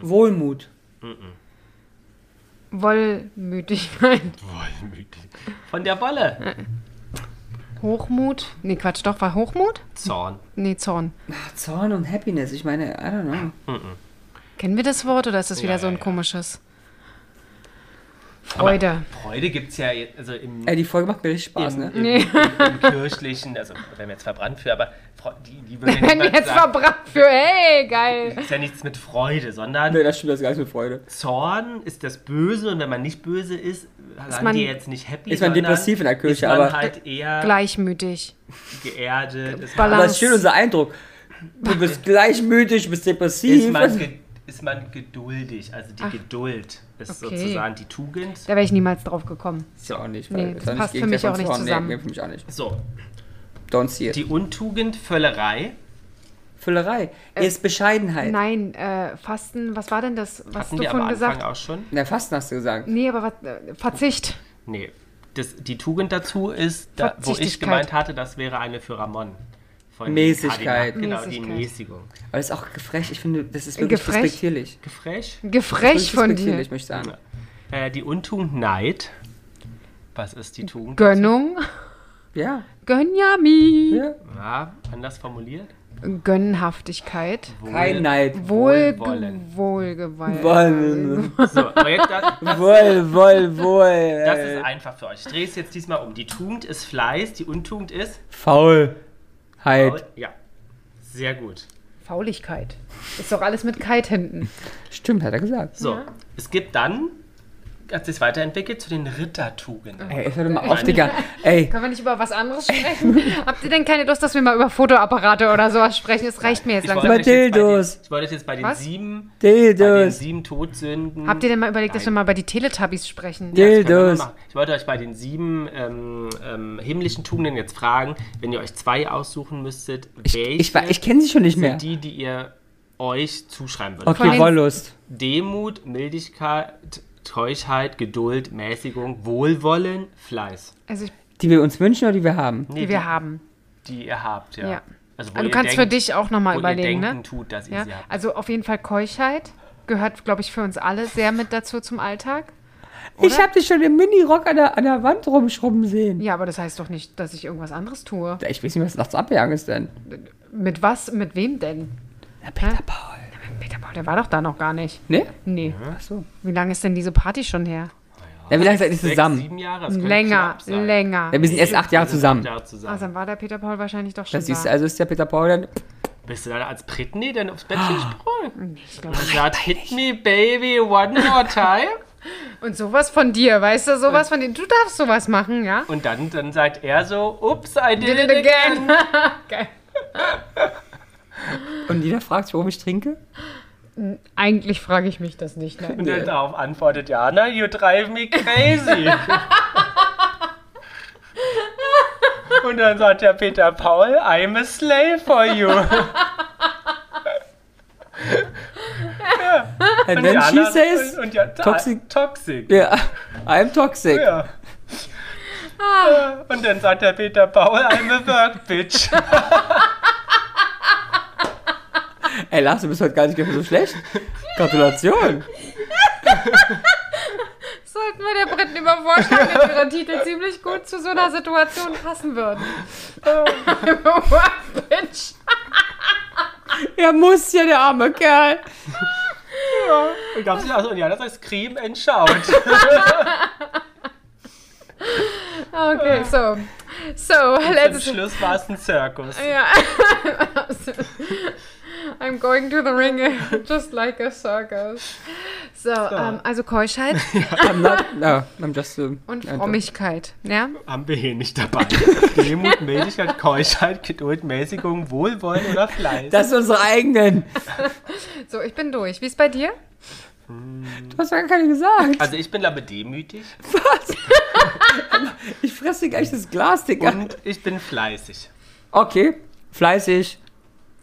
Wohlmut. Wollmütigkeit, Wollmütig. Von der Wolle. Hochmut. Nee, Quatsch, doch, war Hochmut? Zorn. Nee, Zorn. Ach, Zorn und Happiness. Ich meine, I don't know. Kennen wir das Wort oder ist das wieder Ja, so ein ja, ja. Freude. Aber Freude gibt es ja jetzt, also im, Ey, die Folge macht mir richtig Spaß, im, ne? im, im, im kirchlichen, also werden wir jetzt verbrannt für, aber die, die würde Wenn niemand jetzt sagen, verbrannt für, hey, geil. ist ja nichts mit Freude, sondern Nee, das stimmt, das ist gar nicht mit Freude. Zorn ist das Böse und wenn man nicht böse ist, sagen man- die jetzt nicht happy, ist man depressiv in der Kirche, ist man aber- halt eher Gleichmütig. geerdet, ist Balance. Aber es ist schön unser Eindruck. Du bist [LAUGHS] gleichmütig, bist depressiv. ist man, ge ist man geduldig. Also die Geduld ist okay. sozusagen die Tugend. Da wäre ich niemals drauf gekommen. Ist ja auch nicht. Nee, weil das passt für mich von auch nicht zusammen. Nee, für mich auch nicht. So, Don't see it. die Untugend, Völlerei. Füllerei. ist Bescheidenheit. Nein, äh, Fasten, was war denn das, was Hatten du Anfang gesagt auch schon? Na, Fasten hast du gesagt. Nee, aber was, äh, Verzicht. Nee. Das, die Tugend dazu ist, da, wo ich gemeint hatte, das wäre eine für Ramon. Von Mäßigkeit. Kardinal. Genau, die Mäßigkeit. Mäßigung. Aber das ist auch gefrecht. Ich finde, das ist wirklich Gefrecht? respektierlich. Gefrech Wirklich von dir. respektierlich, möchte ich sagen. Äh, die Untugend Neid. Was ist die Tugend? Gönnung. Ja. Gönjami. ja. Ja, anders formuliert. Gönnhaftigkeit. Kein Neid. Wohl, Wohlwollen. Wohlgewalt. Woll, So, aber jetzt das, ist einfach für euch. Ich drehe es jetzt diesmal um. Die Tugend ist Fleiß, die Untugend ist. Faulheit. Ja. Sehr gut. Fauligkeit. Ist doch alles mit Kite hinten. Stimmt, hat er gesagt. So, Ja. es gibt dann, hat sich weiterentwickelt zu den Rittertugenden. Ey, hör doch mal auf, Digga. Ey, Können wir nicht über was anderes sprechen? [LAUGHS] Habt ihr denn keine Lust, dass wir mal über Fotoapparate oder sowas sprechen? Es reicht mir jetzt Ich langsam. Über wollte, euch jetzt bei den, Dildos. ich wollte jetzt bei den sieben, bei den sieben Todsünden. Habt ihr denn mal überlegt, dass wir Nein. mal über die Teletubbies sprechen? Ja, Dildos. machen. Ich wollte euch bei den sieben ähm, ähm, himmlischen Tugenden jetzt fragen, wenn ihr euch zwei aussuchen müsstet, Ich, welche ich, ich kenne sie schon nicht mehr. sind die, die ihr euch zuschreiben würdet? Okay, Wollust. Demut, Mildigkeit, Keuschheit, Geduld, Mäßigung, Wohlwollen, Fleiß. Also, ich, Die wir uns wünschen oder die wir haben? Nee, die wir haben. die ihr habt, ja. Ja. Also, wo Also, du kannst für denkt- dich auch nochmal überlegen, ihr denken ne? tut, dass ihr Ja? sie habt. Also, auf jeden Fall Keuschheit gehört, glaube ich, für uns alle sehr mit dazu zum Alltag. Ich habe dich schon im Minirock an der, an der Wand rumschrubben sehen. Ja, aber das heißt doch nicht, dass ich irgendwas anderes tue. Ja, Ich weiß nicht, was nachts abgegangen ist denn. Mit was? Mit wem denn? Na, Peter Hä? Paul. Peter Paul, der war doch da noch gar nicht. Ne? Nee. Ach so. Wie lange ist denn diese Party schon her? Ja, wie lange seid ihr Sechs, zusammen? sieben Jahre, das Länger, länger. Ja, wir sind erst acht Jahre zusammen. acht Jahre zusammen. Ah, dann war der Peter Paul wahrscheinlich doch schon Das siehst du, da. also ist der Peter Paul dann. Bist du dann als Britney denn aufs Bettchen gesprungen? ich glaube, Und sagt, hit me baby one more time? [LAUGHS] Und sowas von dir, weißt du, sowas von dir. Du darfst sowas machen, ja? Und dann, dann sagt er so, ups, I did, Did it it again. again. [LAUGHS] [LAUGHS] Geil. Und jeder fragt sich, warum ich trinke? Eigentlich frage ich mich das nicht. Und Nein. dann darauf antwortet Jana, you drive me crazy. [LAUGHS] Und dann sagt der Peter Paul, I'm a slave for you. [LAUGHS] And Und then she says, und, und ja, toxic. toxic. yeah, I'm toxic. Ja. Ja, Und dann sagt der Peter Paul, I'm a work bitch. [LAUGHS] Ey, Lars, du bist heute gar nicht so schlecht. Gratulation. Sollten wir der Briten immer vorschlagen, dass ihre Titel ziemlich gut zu so einer Situation passen würden. What, [LAUGHS] bitch? Er muss ja, der arme Kerl. Und gab es ja auch so, und Jana sagt, Scream and shout. Okay, so. So, Zum let's. Schluss war es ein Zirkus. Ja. [LAUGHS] I'm going to the ring [LAUGHS] just like a circus. So, ähm, also Keuschheit [LAUGHS] I'm not, no, I'm just a, und Frömmigkeit. Ja? Haben wir hier nicht dabei. [LAUGHS] Demut, Mäßigkeit, Keuschheit, Geduld, Mäßigung, Wohlwollen oder Fleiß. Das sind unsere eigenen. So, ich bin durch. Wie ist bei dir? Du hast ja gar keine gesagt. also ich bin aber demütig Was? ich fresse gleich das Glas, Digga. und ich bin fleißig. Okay, fleißig.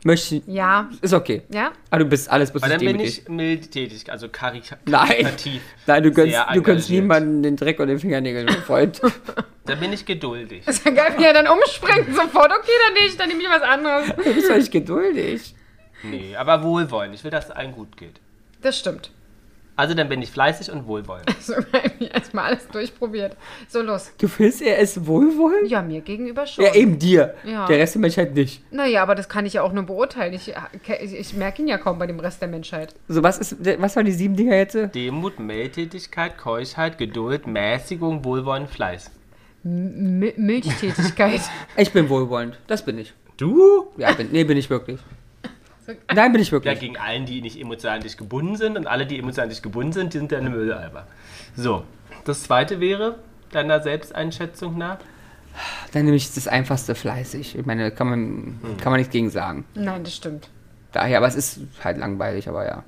Möchte, Ja. ist okay. Ja? Aber du bist alles, bist Aber dann bin ich mildtätig, also karikativ. Nein. [LAUGHS] Nein, du gönnst, du gönnst niemanden den Dreck und den Fingernägeln, mein Freund. [LAUGHS] Dann bin ich geduldig. Ist ja geil, wie er dann umspringt [LAUGHS] sofort. Okay, dann nicht, dann nehme ich was anderes. du bist doch nicht geduldig. Nee, aber wohlwollend. Ich will, dass es allen gut geht. Das stimmt. Also dann bin ich fleißig und wohlwollend. [LAUGHS] So, erstmal alles durchprobiert. So, los. Du findest, er ist wohlwollend? Ja, mir gegenüber schon. Ja, eben dir. Ja. Der Rest der Menschheit nicht. Naja, aber das kann ich ja auch nur beurteilen. Ich, ich, ich merke ihn ja kaum bei dem Rest der Menschheit. So, was ist, was waren die sieben Dinger jetzt? Demut, Mildtätigkeit, Keuschheit, Geduld, Mäßigung, Wohlwollen, Fleiß. M Milchtätigkeit. [LAUGHS] Ich bin wohlwollend. Das bin ich. Du? Ja, bin, nee, bin ich wirklich. Nein, bin ich Ja, wirklich. gegen allen, die nicht emotional an dich gebunden sind und alle, die emotional an dich gebunden sind, die sind deine Mülleimer. So, das zweite wäre, deiner Selbsteinschätzung nach, Dann nehme ich das einfachste fleißig. Ich meine, kann man, kann man nichts gegen sagen. Nein, das stimmt. Daher, aber es ist halt langweilig, aber ja.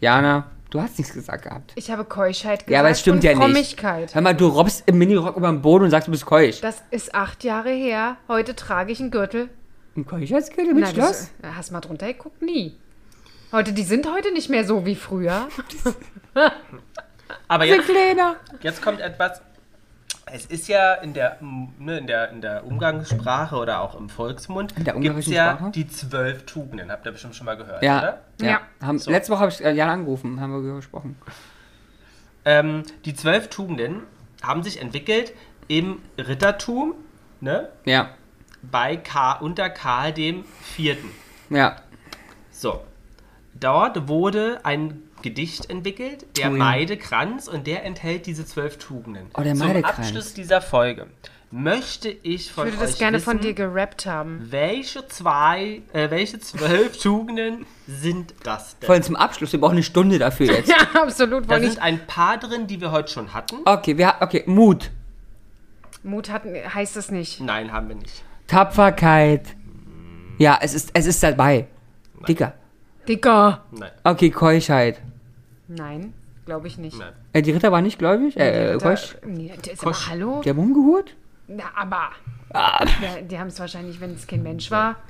Jana, du hast nichts gesagt gehabt. Ich habe Keuschheit gesagt Ja, aber es stimmt ja nicht. Hör mal, du robbst im Minirock über den Boden und sagst, du bist keusch. Das ist acht Jahre her. Heute trage ich einen Gürtel. Ein Keuschheitsgürtel mit Na, Schloss? das, hast mal drunter geguckt? Nie. Heute, die sind heute nicht mehr so wie früher. [LAUGHS] aber jetzt, kleiner. jetzt kommt etwas. Es ist ja in der, ne, in, der, in der Umgangssprache oder auch im Volksmund In der gibt es ja Sprache? die zwölf Tugenden. Habt ihr bestimmt schon mal gehört, Ja. oder? ja. Ja. Haben, So. Letzte Woche habe ich äh, Jana angerufen, haben wir darüber gesprochen. Ähm, die zwölf Tugenden haben sich entwickelt im Rittertum, ne? Ja. Bei Karl, unter Karl dem Vierten. Ja. So. Dort wurde ein Gedicht entwickelt, der Oh ja. Maidekranz, und der enthält diese zwölf Tugenden. Oh, der Zum Maidekranz. Abschluss dieser Folge möchte ich von Ich würde das euch gerne wissen, von dir gerappt haben. welche zwei, äh, welche zwölf [LAUGHS] Tugenden sind das denn? Vor allem zum Abschluss, wir brauchen eine Stunde dafür [LAUGHS] jetzt. Ja, absolut. Da sind ich, ein paar drin, die wir heute schon hatten. Okay, wir, okay, Mut, Mut hatten, heißt es nicht. Nein, haben wir nicht. Tapferkeit. Ja, es ist, es ist dabei. Dicker. Dicker. Nein, Okay, Keuschheit. Nein, glaube ich nicht. nein. Äh, die Ritter waren nicht gläubig? Äh, Da- Keusch. nee, der ist Kosch. aber, hallo? Die haben umgehurt? Na, aber. Ah. Ja, die haben es wahrscheinlich, wenn es kein Mensch war. [LAUGHS]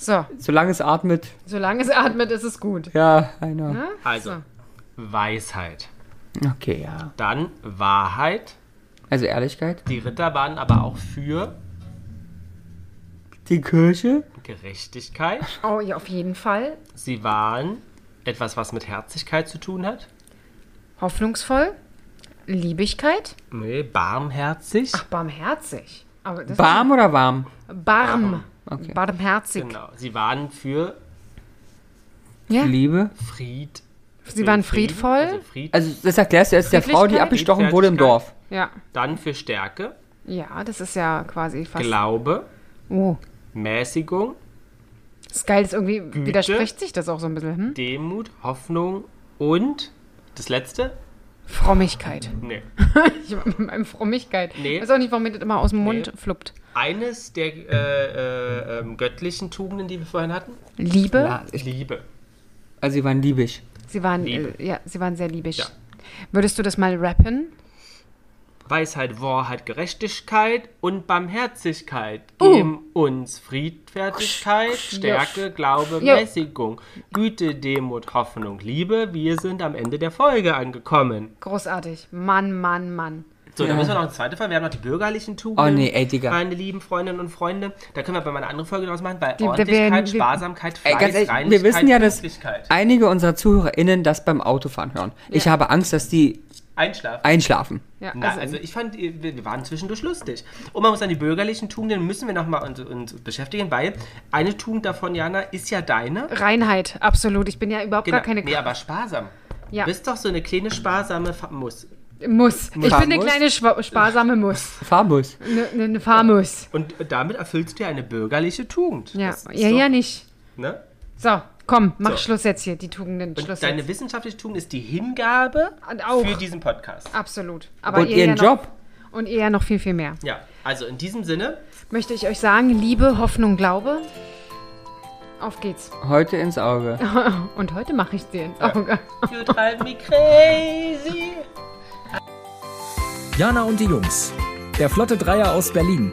So, Solange es atmet. solange es atmet, ist es gut. Ja, einer. Ne? Also, So. Weisheit. Okay, ja. Dann Wahrheit. Also Ehrlichkeit. Die Ritter waren aber auch für Die Kirche. Gerechtigkeit. Oh ja, auf jeden Fall. Sie waren etwas, was mit Herzlichkeit zu tun hat. Hoffnungsvoll. Liebigkeit. Nee, barmherzig. Ach, barmherzig. Aber das Warm oder warm? Barm. Okay. Barmherzig. Genau. Sie waren für Ja. Liebe. Fried. Sie waren friedvoll. Also Fried. Also das erklärst du jetzt der Frau, die abgestochen wurde im Dorf. Ja. Dann für Stärke, Ja, das ist ja quasi fast. Glaube, Oh. Mäßigung, Das ist geil, das irgendwie widerspricht sich das auch so ein bisschen. Hm? Demut, Hoffnung und das letzte? Frommigkeit. Nee. [LAUGHS] Ich mit meinem Frommigkeit. Nee. Weiß auch nicht, warum mir das immer aus dem Mund Nee. fluppt. Eines der äh, äh, ähm, göttlichen Tugenden, die wir vorhin hatten? Liebe. Ja, ich, Liebe. also sie waren liebig. Sie waren, Liebe. äh, ja, sie waren sehr liebig. Ja. Würdest du das mal rappen? Weisheit, Wahrheit, Gerechtigkeit und Barmherzigkeit Uh. geben uns Friedfertigkeit, Stärke, Glaube, Ja. Mäßigung, Güte, Demut, Hoffnung, Liebe. Wir sind am Ende der Folge angekommen. Großartig. Mann, Mann, Mann. So, dann Ja. müssen wir noch eine zweite Folge. Wir haben noch die bürgerlichen Tugenden. Oh nee, ey, Digga. Meine lieben Freundinnen und Freunde. Da können wir aber mal eine andere Folge draus machen, weil Die- Ordentlichkeit, werden wir- Sparsamkeit, Ey, Fleiß, ganz ehrlich, wir wissen ja, dass einige unserer ZuhörerInnen das beim Autofahren hören. Ich habe Angst, dass die Einschlafen. einschlafen. Ja, Na, also, also ich fand, wir wir waren zwischendurch lustig. Und man muss an die bürgerlichen Tugenden müssen wir nochmal uns, uns beschäftigen, weil eine Tugend davon, Jana, ist ja deine. Reinheit, absolut. Ich bin ja überhaupt gar keine nee, aber sparsam. Ja. Du bist doch so eine kleine sparsame Fa Muss. Muss. Ich bin eine kleine schwa- sparsame Muss. [LAUGHS] Fahrbus. Eine, eine, eine Fahrmus. Und damit erfüllst du ja eine bürgerliche Tugend. Ja, ja, doch- ja, nicht. Ne? So, komm, mach So. Schluss jetzt hier, die Tugenden. Und Schluss deine jetzt. wissenschaftliche Tugend ist die Hingabe Und auch. für diesen Podcast. Absolut. Aber Und ihr ihren ja noch, Job. Und ihr ja noch viel, viel mehr. Ja, also in diesem Sinne, Möchte ich euch sagen, Liebe, Hoffnung, Glaube. Auf geht's. Heute ins Auge. [LAUGHS] Und heute mache ich dir ins Auge. you drive me crazy. Jana und die Jungs. Der Flotte Dreier aus Berlin.